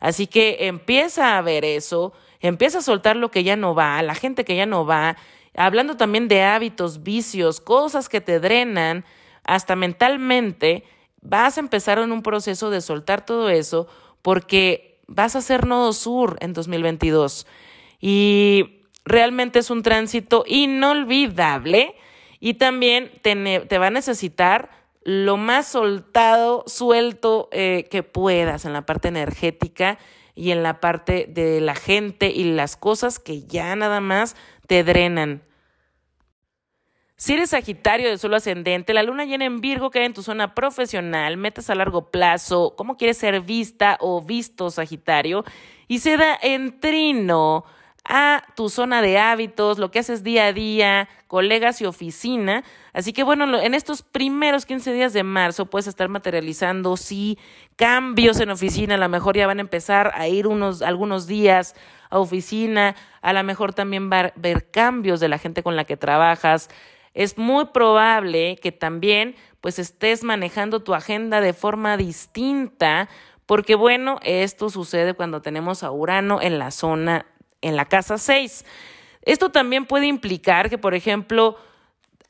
Así que empieza a ver eso, empieza a soltar lo que ya no va, la gente que ya no va, hablando también de hábitos, vicios, cosas que te drenan, hasta mentalmente, vas a empezar en un proceso de soltar todo eso porque vas a ser Nodo Sur en 2022. Y realmente es un tránsito inolvidable y también te, va a necesitar lo más soltado, suelto eh, que puedas en la parte energética y en la parte de la gente y las cosas que ya nada más te drenan. Si eres Sagitario de suelo ascendente, la luna llena en Virgo cae en tu zona profesional, metas a largo plazo, cómo quieres ser vista o visto Sagitario, y se da en trino a tu zona de hábitos, lo que haces día a día, colegas y oficina. Así que bueno, en estos primeros 15 días de marzo puedes estar materializando, sí, cambios en oficina, a lo mejor ya van a empezar a ir unos, algunos días a oficina, a lo mejor también va a ver cambios de la gente con la que trabajas. Es muy probable que también pues estés manejando tu agenda de forma distinta, porque bueno, esto sucede cuando tenemos a Urano en la zona en la casa 6. Esto también puede implicar que, por ejemplo,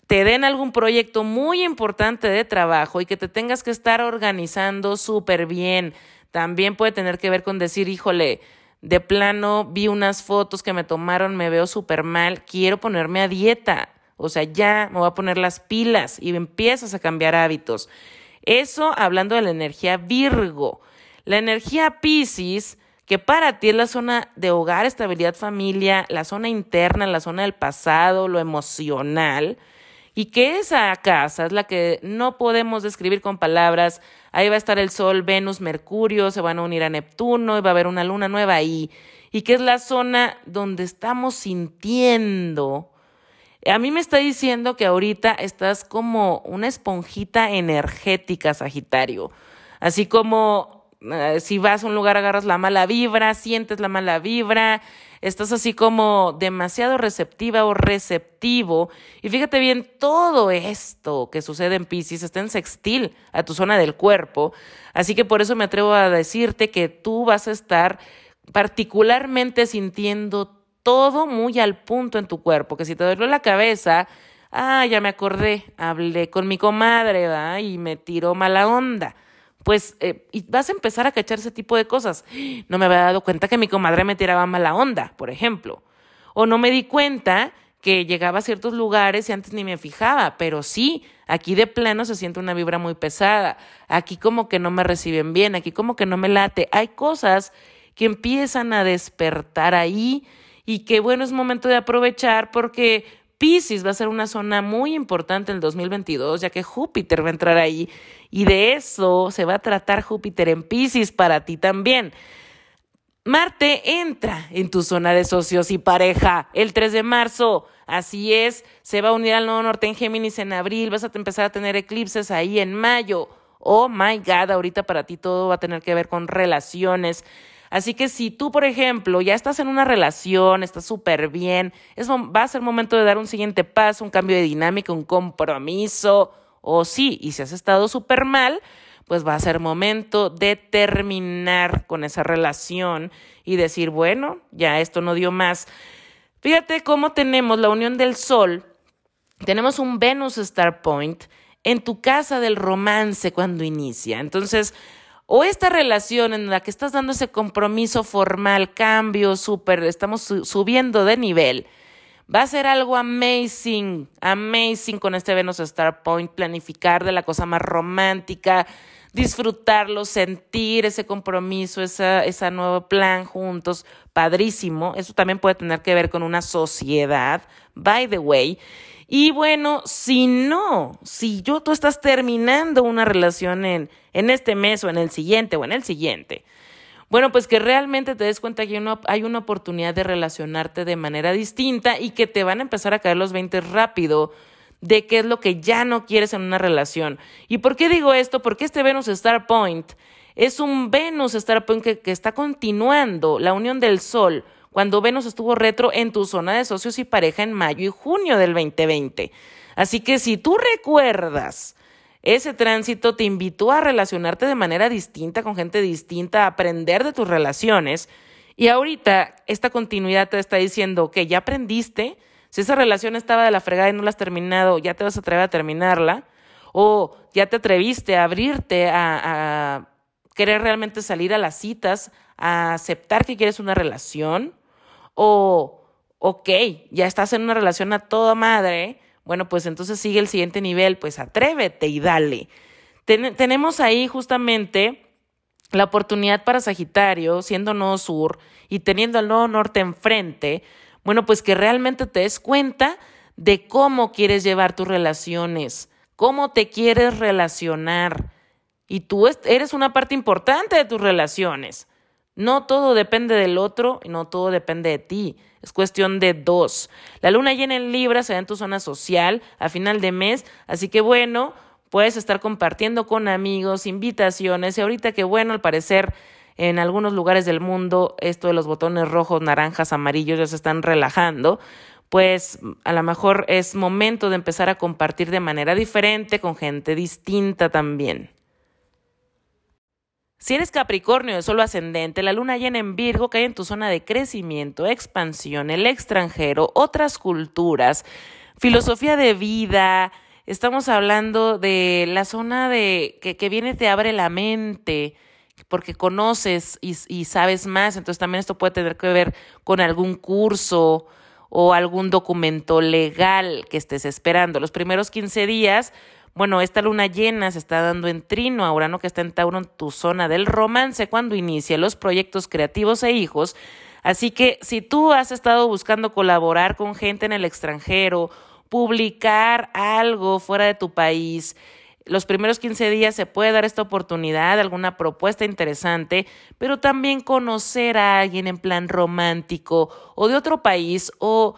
te den algún proyecto muy importante de trabajo y que te tengas que estar organizando súper bien. También puede tener que ver con decir, híjole, de plano vi unas fotos que me tomaron, me veo súper mal, quiero ponerme a dieta. O sea, ya me voy a poner las pilas y empiezas a cambiar hábitos. Eso hablando de la energía Virgo. La energía Pisces que para ti es la zona de hogar, estabilidad, familia, la zona interna, la zona del pasado, lo emocional, y que esa casa es la que no podemos describir con palabras. Ahí va a estar el Sol, Venus, Mercurio, se van a unir a Neptuno y va a haber una luna nueva ahí, y que es la zona donde estamos sintiendo. A mí me está diciendo que ahorita estás como una esponjita energética, Sagitario. Así como eh, si vas a un lugar agarras la mala vibra, sientes la mala vibra, estás así como demasiado receptiva o receptivo. Y fíjate bien, todo esto que sucede en Pisces está en sextil a tu zona del cuerpo. Así que por eso me atrevo a decirte que tú vas a estar particularmente sintiendo todo muy al punto en tu cuerpo, que si te dolió la cabeza, ah, ya me acordé, hablé con mi comadre, ¿va? Y me tiró mala onda pues eh, vas a empezar a cachar ese tipo de cosas. No me había dado cuenta que mi comadre me tiraba mala onda, por ejemplo. O no me di cuenta que llegaba a ciertos lugares y antes ni me fijaba, pero sí, aquí de plano se siente una vibra muy pesada, aquí como que no me reciben bien, aquí como que no me late. Hay cosas que empiezan a despertar ahí y que bueno, es momento de aprovechar porque Pisces va a ser una zona muy importante en el 2022, ya que Júpiter va a entrar ahí y de eso se va a tratar Júpiter en Pisces para ti también. Marte entra en tu zona de socios y pareja el 3 de marzo. Así es, se va a unir al nuevo norte en Géminis en abril, vas a empezar a tener eclipses ahí en mayo. Oh my God, ahorita para ti todo va a tener que ver con relaciones. Así que si tú, por ejemplo, ya estás en una relación, estás súper bien, es, va a ser momento de dar un siguiente paso, un cambio de dinámica, un compromiso, o sí, y si has estado súper mal, pues va a ser momento de terminar con esa relación y decir, bueno, ya esto no dio más. Fíjate cómo tenemos la unión del Sol, tenemos un Venus Star Point en tu casa del romance cuando inicia. Entonces, o esta relación en la que estás dando ese compromiso formal, cambio, súper, estamos subiendo de nivel, va a ser algo amazing, amazing con este Venus Star Point, planificar de la cosa más romántica, disfrutarlo, sentir ese compromiso, esa, ese nuevo plan juntos, padrísimo. Eso también puede tener que ver con una sociedad, by the way. Y bueno, si no, si yo tú estás terminando una relación en, en este mes o en el siguiente o en el siguiente, bueno, pues que realmente te des cuenta que hay una, hay una oportunidad de relacionarte de manera distinta y que te van a empezar a caer los 20 rápido de qué es lo que ya no quieres en una relación. ¿Y por qué digo esto? Porque este Venus Star Point es un Venus Star Point que, que está continuando la unión del Sol cuando Venus estuvo retro en tu zona de socios y pareja en mayo y junio del 2020. Así que si tú recuerdas, ese tránsito te invitó a relacionarte de manera distinta con gente distinta, a aprender de tus relaciones. Y ahorita esta continuidad te está diciendo que ya aprendiste, si esa relación estaba de la fregada y no la has terminado, ya te vas a atrever a terminarla, o ya te atreviste a abrirte a, a querer realmente salir a las citas, a aceptar que quieres una relación, o, ok, ya estás en una relación a toda madre, bueno, pues entonces sigue el siguiente nivel, pues atrévete y dale. tenemos ahí justamente la oportunidad para Sagitario, siendo nodo sur y teniendo el nodo norte enfrente, bueno, pues que realmente te des cuenta de cómo quieres llevar tus relaciones, cómo te quieres relacionar. Y tú eres una parte importante de tus relaciones. No todo depende del otro y no todo depende de ti. Es cuestión de dos. La luna llena en Libra se da en tu zona social a final de mes, así que bueno, puedes estar compartiendo con amigos, invitaciones y ahorita que bueno, al parecer en algunos lugares del mundo esto de los botones rojos, naranjas, amarillos ya se están relajando, pues a lo mejor es momento de empezar a compartir de manera diferente con gente distinta también. Si eres Capricornio de solo ascendente, la luna llena en Virgo cae en tu zona de crecimiento, expansión, el extranjero, otras culturas, filosofía de vida. Estamos hablando de la zona de que, que viene te abre la mente porque conoces y, y sabes más. Entonces también esto puede tener que ver con algún curso o algún documento legal que estés esperando. Los primeros 15 días bueno, esta luna llena se está dando en trino a Urano que está en Tauro en tu zona del romance cuando inicia los proyectos creativos e hijos. Así que si tú has estado buscando colaborar con gente en el extranjero, publicar algo fuera de tu país, los primeros 15 días se puede dar esta oportunidad, alguna propuesta interesante, pero también conocer a alguien en plan romántico o de otro país o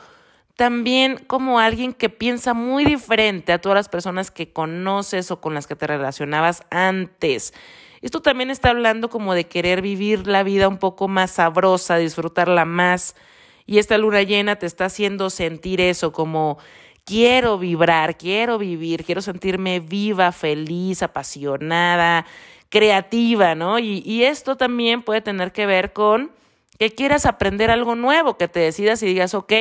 también como alguien que piensa muy diferente a todas las personas que conoces o con las que te relacionabas antes. Esto también está hablando como de querer vivir la vida un poco más sabrosa, disfrutarla más. Y esta luna llena te está haciendo sentir eso, como quiero vibrar, quiero vivir, quiero sentirme viva, feliz, apasionada, creativa, ¿no? Y, y esto también puede tener que ver con que quieras aprender algo nuevo, que te decidas y digas, ok,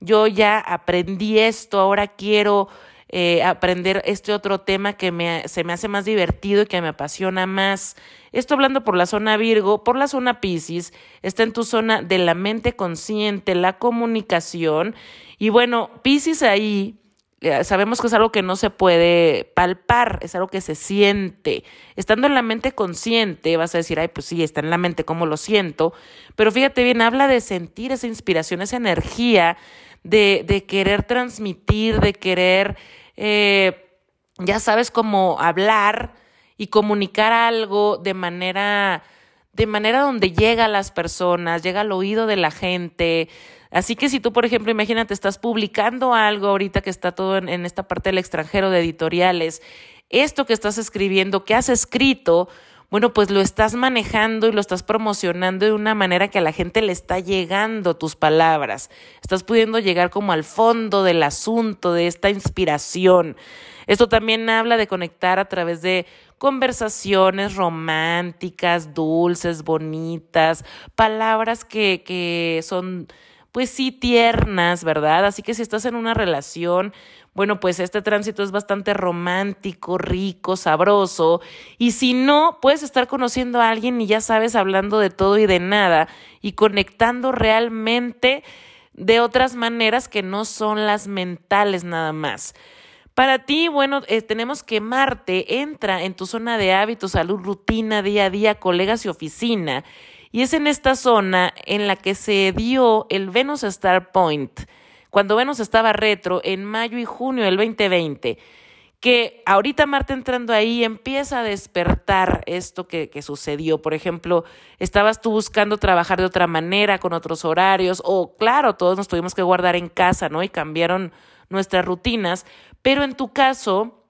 yo ya aprendí esto, ahora quiero eh, aprender este otro tema que me, se me hace más divertido y que me apasiona más. Esto hablando por la zona Virgo, por la zona Pisces, está en tu zona de la mente consciente, la comunicación. Y bueno, Pisces ahí eh, sabemos que es algo que no se puede palpar, es algo que se siente. Estando en la mente consciente, vas a decir, ay, pues sí, está en la mente, ¿cómo lo siento? Pero fíjate bien, habla de sentir esa inspiración, esa energía de, de querer transmitir, de querer, eh, ya sabes, cómo hablar y comunicar algo de manera, de manera donde llega a las personas, llega al oído de la gente. Así que si tú, por ejemplo, imagínate, estás publicando algo ahorita que está todo en, en esta parte del extranjero de editoriales, esto que estás escribiendo, que has escrito, bueno, pues lo estás manejando y lo estás promocionando de una manera que a la gente le está llegando tus palabras. Estás pudiendo llegar como al fondo del asunto, de esta inspiración. Esto también habla de conectar a través de conversaciones románticas, dulces, bonitas, palabras que, que son, pues sí, tiernas, ¿verdad? Así que si estás en una relación, bueno, pues este tránsito es bastante romántico, rico, sabroso. Y si no, puedes estar conociendo a alguien y ya sabes, hablando de todo y de nada y conectando realmente de otras maneras que no son las mentales nada más. Para ti, bueno, eh, tenemos que Marte entra en tu zona de hábitos, salud, rutina, día a día, colegas y oficina. Y es en esta zona en la que se dio el Venus Star Point cuando Venus estaba retro en mayo y junio del 2020, que ahorita Marte entrando ahí empieza a despertar esto que, que, sucedió. Por ejemplo, estabas tú buscando trabajar de otra manera, con otros horarios, o claro, todos nos tuvimos que guardar en casa, ¿no? Y cambiaron nuestras rutinas, pero en tu caso,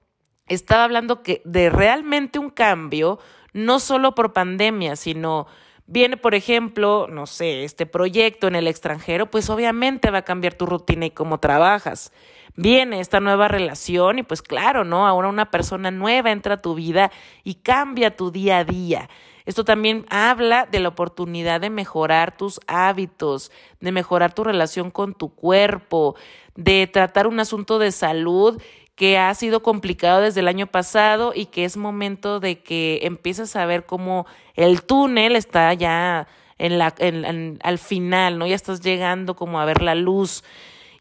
estaba hablando que de realmente un cambio, no solo por pandemia, sino Viene, por ejemplo, no sé, este proyecto en el extranjero, pues obviamente va a cambiar tu rutina y cómo trabajas. Viene esta nueva relación y pues claro, ¿no? Ahora una persona nueva entra a tu vida y cambia tu día a día. Esto también habla de la oportunidad de mejorar tus hábitos, de mejorar tu relación con tu cuerpo, de tratar un asunto de salud que ha sido complicado desde el año pasado y que es momento de que empieces a ver cómo el túnel está ya en la, en, al final, ¿no? Ya estás llegando como a ver la luz.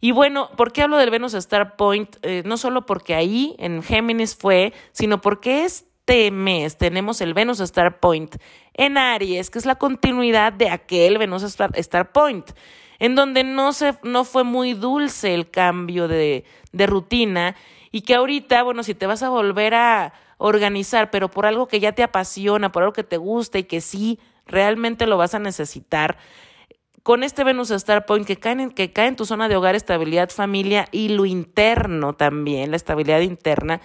Y bueno, ¿por qué hablo del Venus Star Point? Eh, no solo porque ahí en Géminis fue, sino porque es este mes tenemos el Venus Star Point en Aries, que es la continuidad de aquel Venus Star, Point, en donde no, se, no fue muy dulce el cambio de, de rutina y que ahorita, bueno, si te vas a volver a organizar, pero por algo que ya te apasiona, por algo que te gusta y que sí realmente lo vas a necesitar, con este Venus Star Point que cae, en, que cae en tu zona de hogar, estabilidad, familia y lo interno también, la estabilidad interna,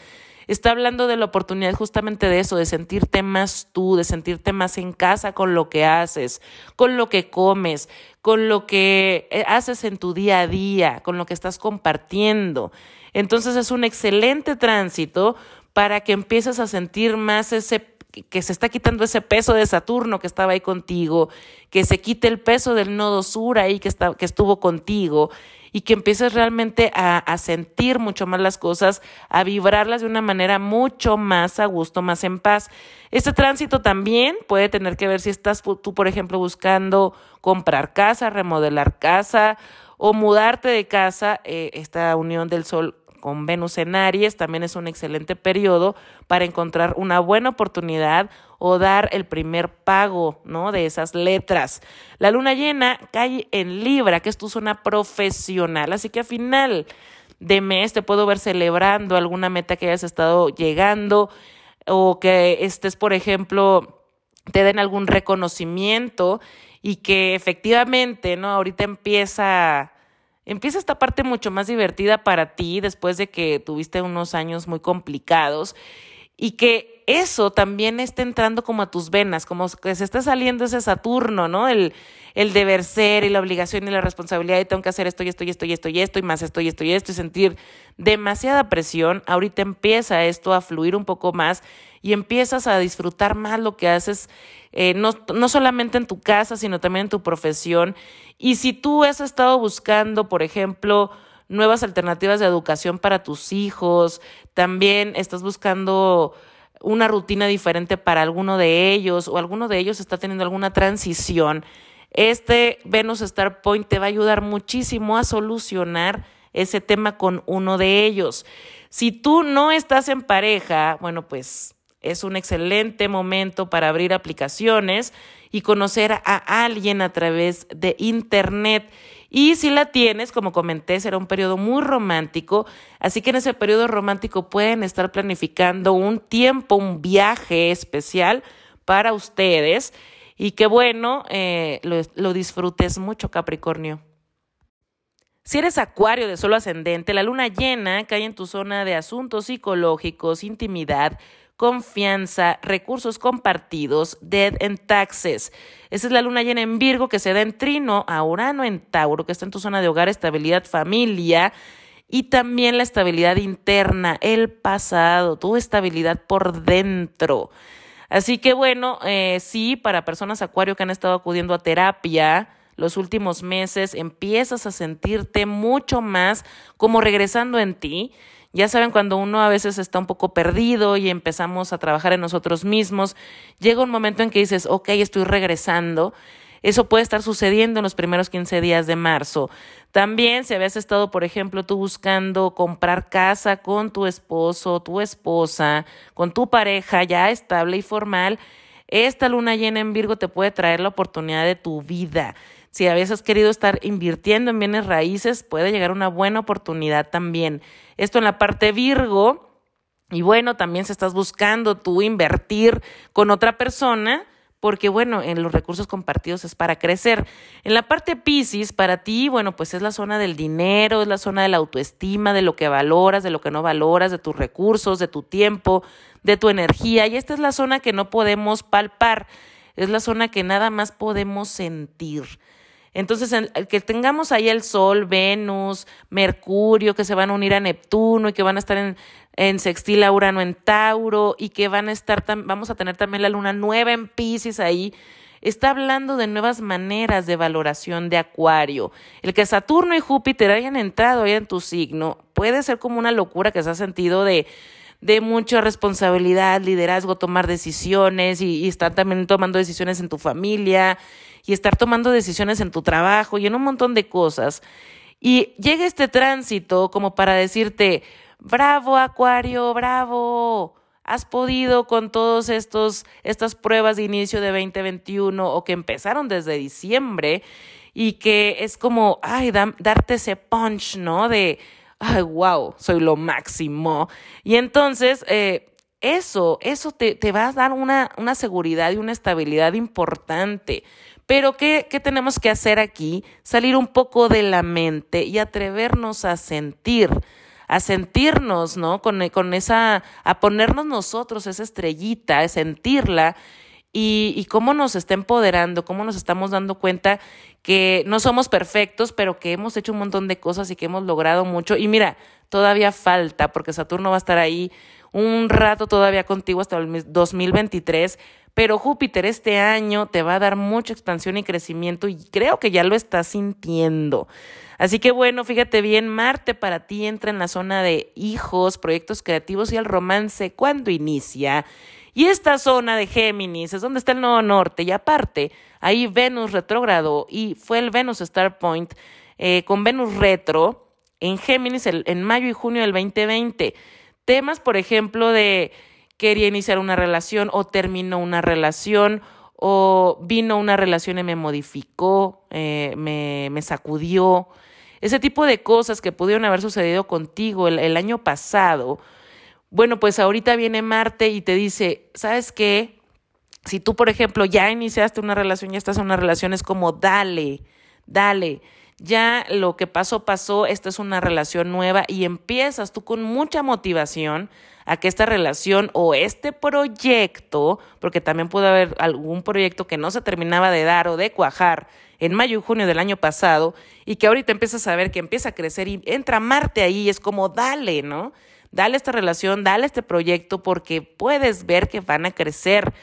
está hablando de la oportunidad justamente de eso, de sentirte más tú, de sentirte más en casa con lo que haces, con lo que comes, con lo que eh, haces en tu día a día, con lo que estás compartiendo. Entonces es un excelente tránsito para que empieces a sentir más ese que se está quitando ese peso de Saturno que estaba ahí contigo, que se quite el peso del nodo sur ahí que, está, que estuvo contigo y que empieces realmente a, sentir mucho más las cosas, a vibrarlas de una manera mucho más a gusto, más en paz. Este tránsito también puede tener que ver si estás tú, por ejemplo, buscando comprar casa, remodelar casa o mudarte de casa, eh, esta unión del Sol con Venus en Aries también es un excelente periodo para encontrar una buena oportunidad o dar el primer pago, ¿no? De esas letras. La luna llena cae en Libra, que es tu zona profesional, así que a final de mes te puedo ver celebrando alguna meta que hayas estado llegando o que estés, por ejemplo, te den algún reconocimiento y que efectivamente, ¿no? Ahorita empieza empieza esta parte mucho más divertida para ti después de que tuviste unos años muy complicados y que eso también esté entrando como a tus venas, como que se está saliendo ese Saturno, ¿no? El, el deber ser y la obligación y la responsabilidad de tengo que hacer esto y esto y esto y esto y esto y más esto y esto y esto y sentir demasiada presión, ahorita empieza esto a fluir un poco más y empiezas a disfrutar más lo que haces, eh, no, no solamente en tu casa, sino también en tu profesión. Y si tú has estado buscando, por ejemplo, nuevas alternativas de educación para tus hijos, también estás buscando una rutina diferente para alguno de ellos o alguno de ellos está teniendo alguna transición, este Venus Star Point te va a ayudar muchísimo a solucionar ese tema con uno de ellos. Si tú no estás en pareja, bueno, pues es un excelente momento para abrir aplicaciones y conocer a alguien a través de Internet. Y si la tienes, como comenté, será un periodo muy romántico, así que en ese periodo romántico pueden estar planificando un tiempo, un viaje especial para ustedes y que bueno, eh, lo, lo disfrutes mucho, Capricornio. Si eres acuario de solo ascendente, la luna llena cae en tu zona de asuntos psicológicos, intimidad, confianza, recursos compartidos, dead en taxes. Esa es la luna llena en Virgo que se da en trino a Urano en Tauro, que está en tu zona de hogar, estabilidad, familia y también la estabilidad interna, el pasado, tu estabilidad por dentro. Así que bueno, eh, sí, para personas acuario que han estado acudiendo a terapia los últimos meses, empiezas a sentirte mucho más como regresando en ti. Ya saben, cuando uno a veces está un poco perdido y empezamos a trabajar en nosotros mismos, llega un momento en que dices, ok, estoy regresando. Eso puede estar sucediendo en los primeros 15 días de marzo. También si habías estado, por ejemplo, tú buscando comprar casa con tu esposo, tu esposa, con tu pareja ya estable y formal, esta luna llena en Virgo te puede traer la oportunidad de tu vida. Si a veces has querido estar invirtiendo en bienes raíces, puede llegar una buena oportunidad también. Esto en la parte Virgo. Y bueno, también si estás buscando tú invertir con otra persona, porque bueno, en los recursos compartidos es para crecer. En la parte Pisces, para ti, bueno, pues es la zona del dinero, es la zona de la autoestima, de lo que valoras, de lo que no valoras, de tus recursos, de tu tiempo, de tu energía. Y esta es la zona que no podemos palpar, es la zona que nada más podemos sentir. Entonces, que tengamos ahí el Sol, Venus, Mercurio, que se van a unir a Neptuno y que van a estar en, en sextil a Urano en Tauro y que van a estar, vamos a tener también la luna nueva en Pisces ahí. Está hablando de nuevas maneras de valoración de Acuario. El que Saturno y Júpiter hayan entrado ahí en tu signo puede ser como una locura que se ha sentido de de mucha responsabilidad, liderazgo, tomar decisiones y, y, estar también tomando decisiones en tu familia y estar tomando decisiones en tu trabajo y en un montón de cosas. Y llega este tránsito como para decirte, bravo Acuario, bravo, has podido con todos estos estas pruebas de inicio de 2021 o que empezaron desde diciembre y que es como, ay, darte ese punch, ¿no? De, ay, wow, soy lo máximo. Y entonces, eh, eso, eso te, te, va a dar una, una seguridad y una estabilidad importante. Pero ¿qué, ¿qué tenemos que hacer aquí? Salir un poco de la mente y atrevernos a sentir a sentirnos, ¿no? Con, con, esa, a ponernos nosotros esa estrellita, a sentirla y, y cómo nos está empoderando, cómo nos estamos dando cuenta que no somos perfectos, pero que hemos hecho un montón de cosas y que hemos logrado mucho. Y mira, todavía falta, porque Saturno va a estar ahí un rato todavía contigo hasta el 2023, pero Júpiter este año te va a dar mucha expansión y crecimiento y creo que ya lo estás sintiendo. Así que bueno, fíjate bien, Marte para ti entra en la zona de hijos, proyectos creativos y el romance cuando inicia. Y esta zona de Géminis es donde está el Nodo Norte. Y aparte, ahí Venus retrógrado y fue el Venus Star Point eh, con Venus retro en Géminis en mayo y junio del 2020. Temas, por ejemplo, de quería iniciar una relación o terminó una relación o vino una relación y me modificó, eh, me, me, sacudió. Ese tipo de cosas que pudieron haber sucedido contigo el año pasado bueno, pues ahorita viene Marte y te dice, ¿sabes qué? Si tú, por ejemplo, ya iniciaste una relación, ya estás en una relación, es como dale, dale. Ya lo que pasó, pasó, esta es una relación nueva y empiezas tú con mucha motivación a que esta relación o este proyecto, porque también puede haber algún proyecto que no se terminaba de dar o de cuajar en mayo y junio del año pasado y que ahorita empiezas a ver que empieza a crecer y entra Marte ahí, es como dale, ¿no? dale esta relación, dale este proyecto porque puedes ver que van a crecer.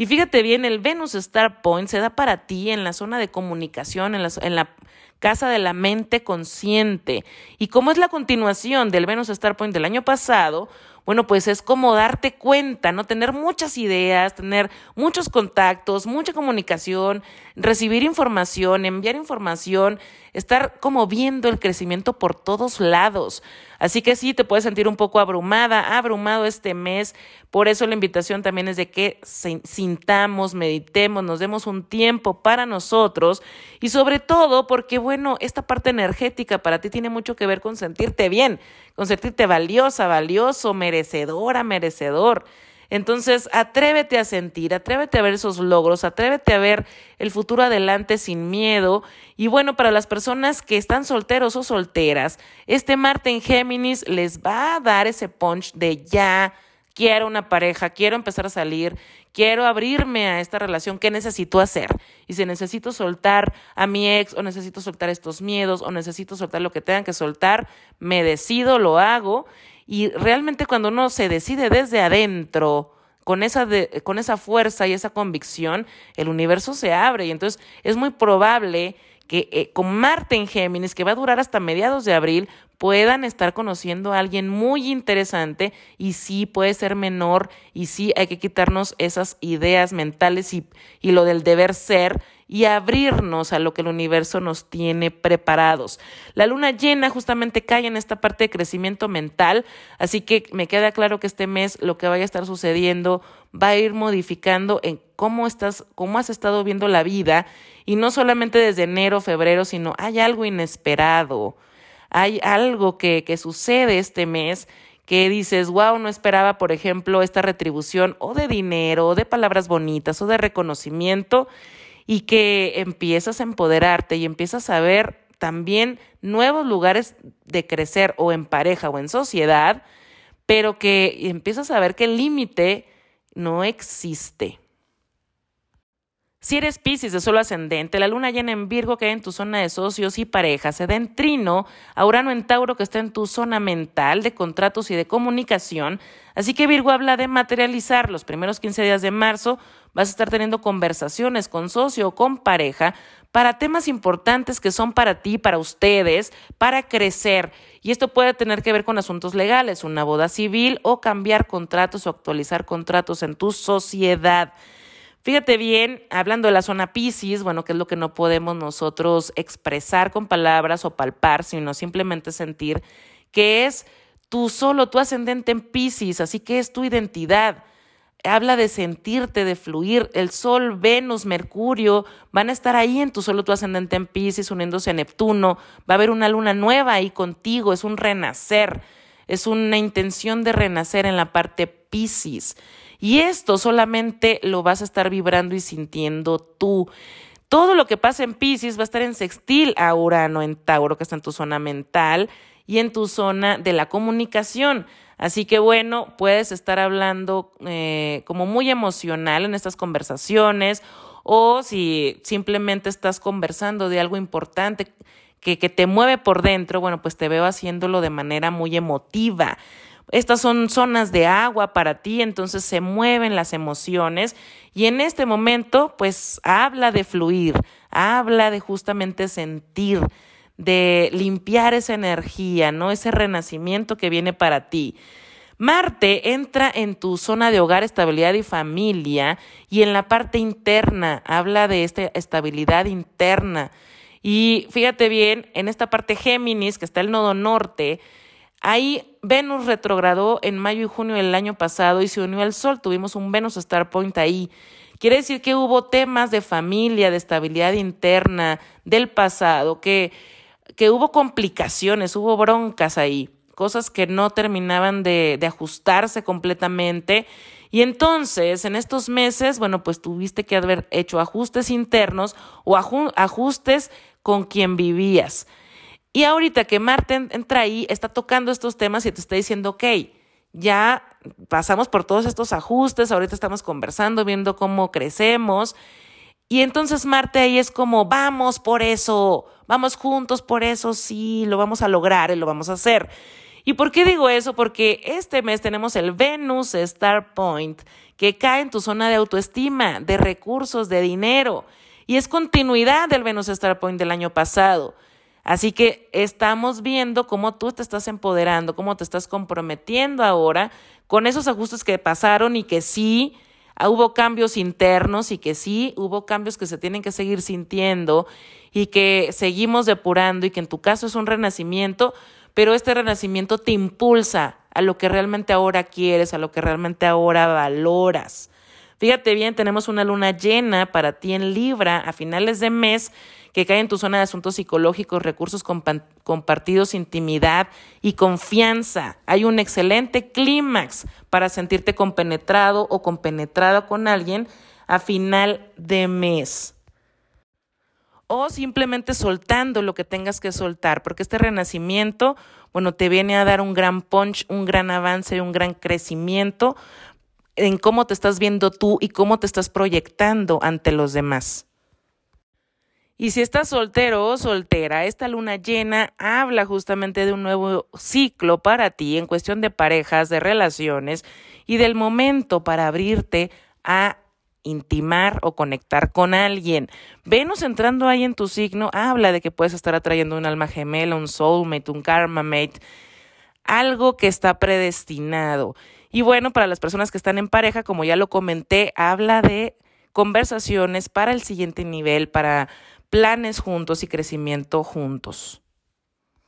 Y fíjate bien, el Venus Star Point se da para ti en la zona de comunicación, en la, en la casa de la mente consciente. Y como es la continuación del Venus Star Point del año pasado, bueno, pues es como darte cuenta, ¿no? Tener muchas ideas, tener muchos contactos, mucha comunicación, recibir información, enviar información, estar como viendo el crecimiento por todos lados. Así que sí, te puedes sentir un poco abrumada, abrumado este mes. Por eso la invitación también es de que sintamos, meditemos, nos demos un tiempo para nosotros y sobre todo porque, bueno, esta parte energética para ti tiene mucho que ver con sentirte bien, con sentirte valiosa, valioso, merecedora, merecedor. Entonces, atrévete a sentir, atrévete a ver esos logros, atrévete a ver el futuro adelante sin miedo. Y bueno, para las personas que están solteros o solteras, este Marte en Géminis les va a dar ese punch de ya quiero una pareja, quiero empezar a salir, quiero abrirme a esta relación, ¿qué necesito hacer? Y si necesito soltar a mi ex o necesito soltar estos miedos o necesito soltar lo que tengan que soltar, me decido, lo hago y realmente cuando uno se decide desde adentro, con esa, con esa fuerza y esa convicción, el universo se abre. Y entonces es muy probable que eh, con Marte en Géminis, que va a durar hasta mediados de abril, puedan estar conociendo a alguien muy interesante y sí puede ser menor y sí hay que quitarnos esas ideas mentales y, y lo del deber ser y abrirnos a lo que el universo nos tiene preparados. La luna llena justamente cae en esta parte de crecimiento mental, así que me queda claro que este mes lo que vaya a estar sucediendo va a ir modificando en cómo estás, cómo has estado viendo la vida y no solamente desde enero, febrero, sino hay algo inesperado, hay algo que, que sucede este mes que dices, wow, no esperaba, por ejemplo, esta retribución o de dinero, o de palabras bonitas, o de reconocimiento, y que empiezas a empoderarte y empiezas a ver también nuevos lugares de crecer o en pareja o en sociedad, pero que empiezas a ver que el límite no existe. Si eres Pisces de solo ascendente, la luna llena en Virgo que hay en tu zona de socios y parejas, se da en trino a Urano en Tauro que está en tu zona mental de contratos y de comunicación. Así que Virgo habla de materializar los primeros 15 días de marzo. Vas a estar teniendo conversaciones con socio o con pareja para temas importantes que son para ti, para ustedes, para crecer. Y esto puede tener que ver con asuntos legales, una boda civil o cambiar contratos o actualizar contratos en tu sociedad. Fíjate bien, hablando de la zona Pisces, bueno, que es lo que no podemos nosotros expresar con palabras o palpar, sino simplemente sentir, que es tu solo, tu ascendente en Pisces, así que es tu identidad. Habla de sentirte, de fluir. El Sol, Venus, Mercurio van a estar ahí en tu solo, tu ascendente en Pisces, uniéndose a Neptuno. Va a haber una luna nueva ahí contigo. Es un renacer. Es una intención de renacer en la parte Pisces. Y esto solamente lo vas a estar vibrando y sintiendo tú. Todo lo que pasa en Pisces va a estar en sextil a Urano, en Tauro, que está en tu zona mental y en tu zona de la comunicación. Así que bueno, puedes estar hablando eh, como muy emocional en estas conversaciones o si simplemente estás conversando de algo importante que, que te mueve por dentro, bueno, pues te veo haciéndolo de manera muy emotiva. Estas son zonas de agua para ti, entonces se mueven las emociones y en este momento pues habla de fluir, habla de justamente sentir, de limpiar esa energía, ¿no? Ese renacimiento que viene para ti. Marte entra en tu zona de hogar, estabilidad y familia y en la parte interna habla de esta estabilidad interna. Y fíjate bien, en esta parte Géminis, que está el nodo norte, ahí Venus retrogradó en mayo y junio del año pasado y se unió al Sol. Tuvimos un Venus Star Point ahí. Quiere decir que hubo temas de familia, de estabilidad interna del pasado, que que hubo complicaciones, hubo broncas ahí, cosas que no terminaban de, de ajustarse completamente. Y entonces, en estos meses, bueno, pues tuviste que haber hecho ajustes internos o ajustes con quien vivías. Y ahorita que Marte entra ahí, está tocando estos temas y te está diciendo, ok, ya pasamos por todos estos ajustes, ahorita estamos conversando, viendo cómo crecemos y entonces Marte ahí es como, vamos por eso, vamos juntos por eso, sí, lo vamos a lograr y lo vamos a hacer. ¿Y por qué digo eso? Porque este mes tenemos el Venus Star Point, que cae en tu zona de autoestima, de recursos, de dinero, y es continuidad del Venus Star Point del año pasado. Así que estamos viendo cómo tú te estás empoderando, cómo te estás comprometiendo ahora con esos ajustes que pasaron y que sí hubo cambios internos y que sí, hubo cambios que se tienen que seguir sintiendo y que seguimos depurando y que en tu caso es un renacimiento, pero este renacimiento te impulsa a lo que realmente ahora quieres, a lo que realmente ahora valoras. Fíjate bien, tenemos una luna llena para ti en Libra a finales de mes que cae en tu zona de asuntos psicológicos, recursos compartidos, intimidad y confianza. Hay un excelente clímax para sentirte compenetrado o compenetrada con alguien a final de mes. O simplemente soltando lo que tengas que soltar, porque este renacimiento, bueno, te viene a dar un gran punch, un gran avance, un gran crecimiento en cómo te estás viendo tú y cómo te estás proyectando ante los demás. Y si estás soltero o soltera, esta luna llena habla justamente de un nuevo ciclo para ti en cuestión de parejas, de relaciones y del momento para abrirte a intimar o conectar con alguien. Venus entrando ahí en tu signo habla de que puedes estar atrayendo un alma gemela, un soulmate, un karma mate, algo que está predestinado. Y bueno, para las personas que están en pareja, como ya lo comenté, habla de conversaciones para el siguiente nivel, para planes juntos y crecimiento juntos.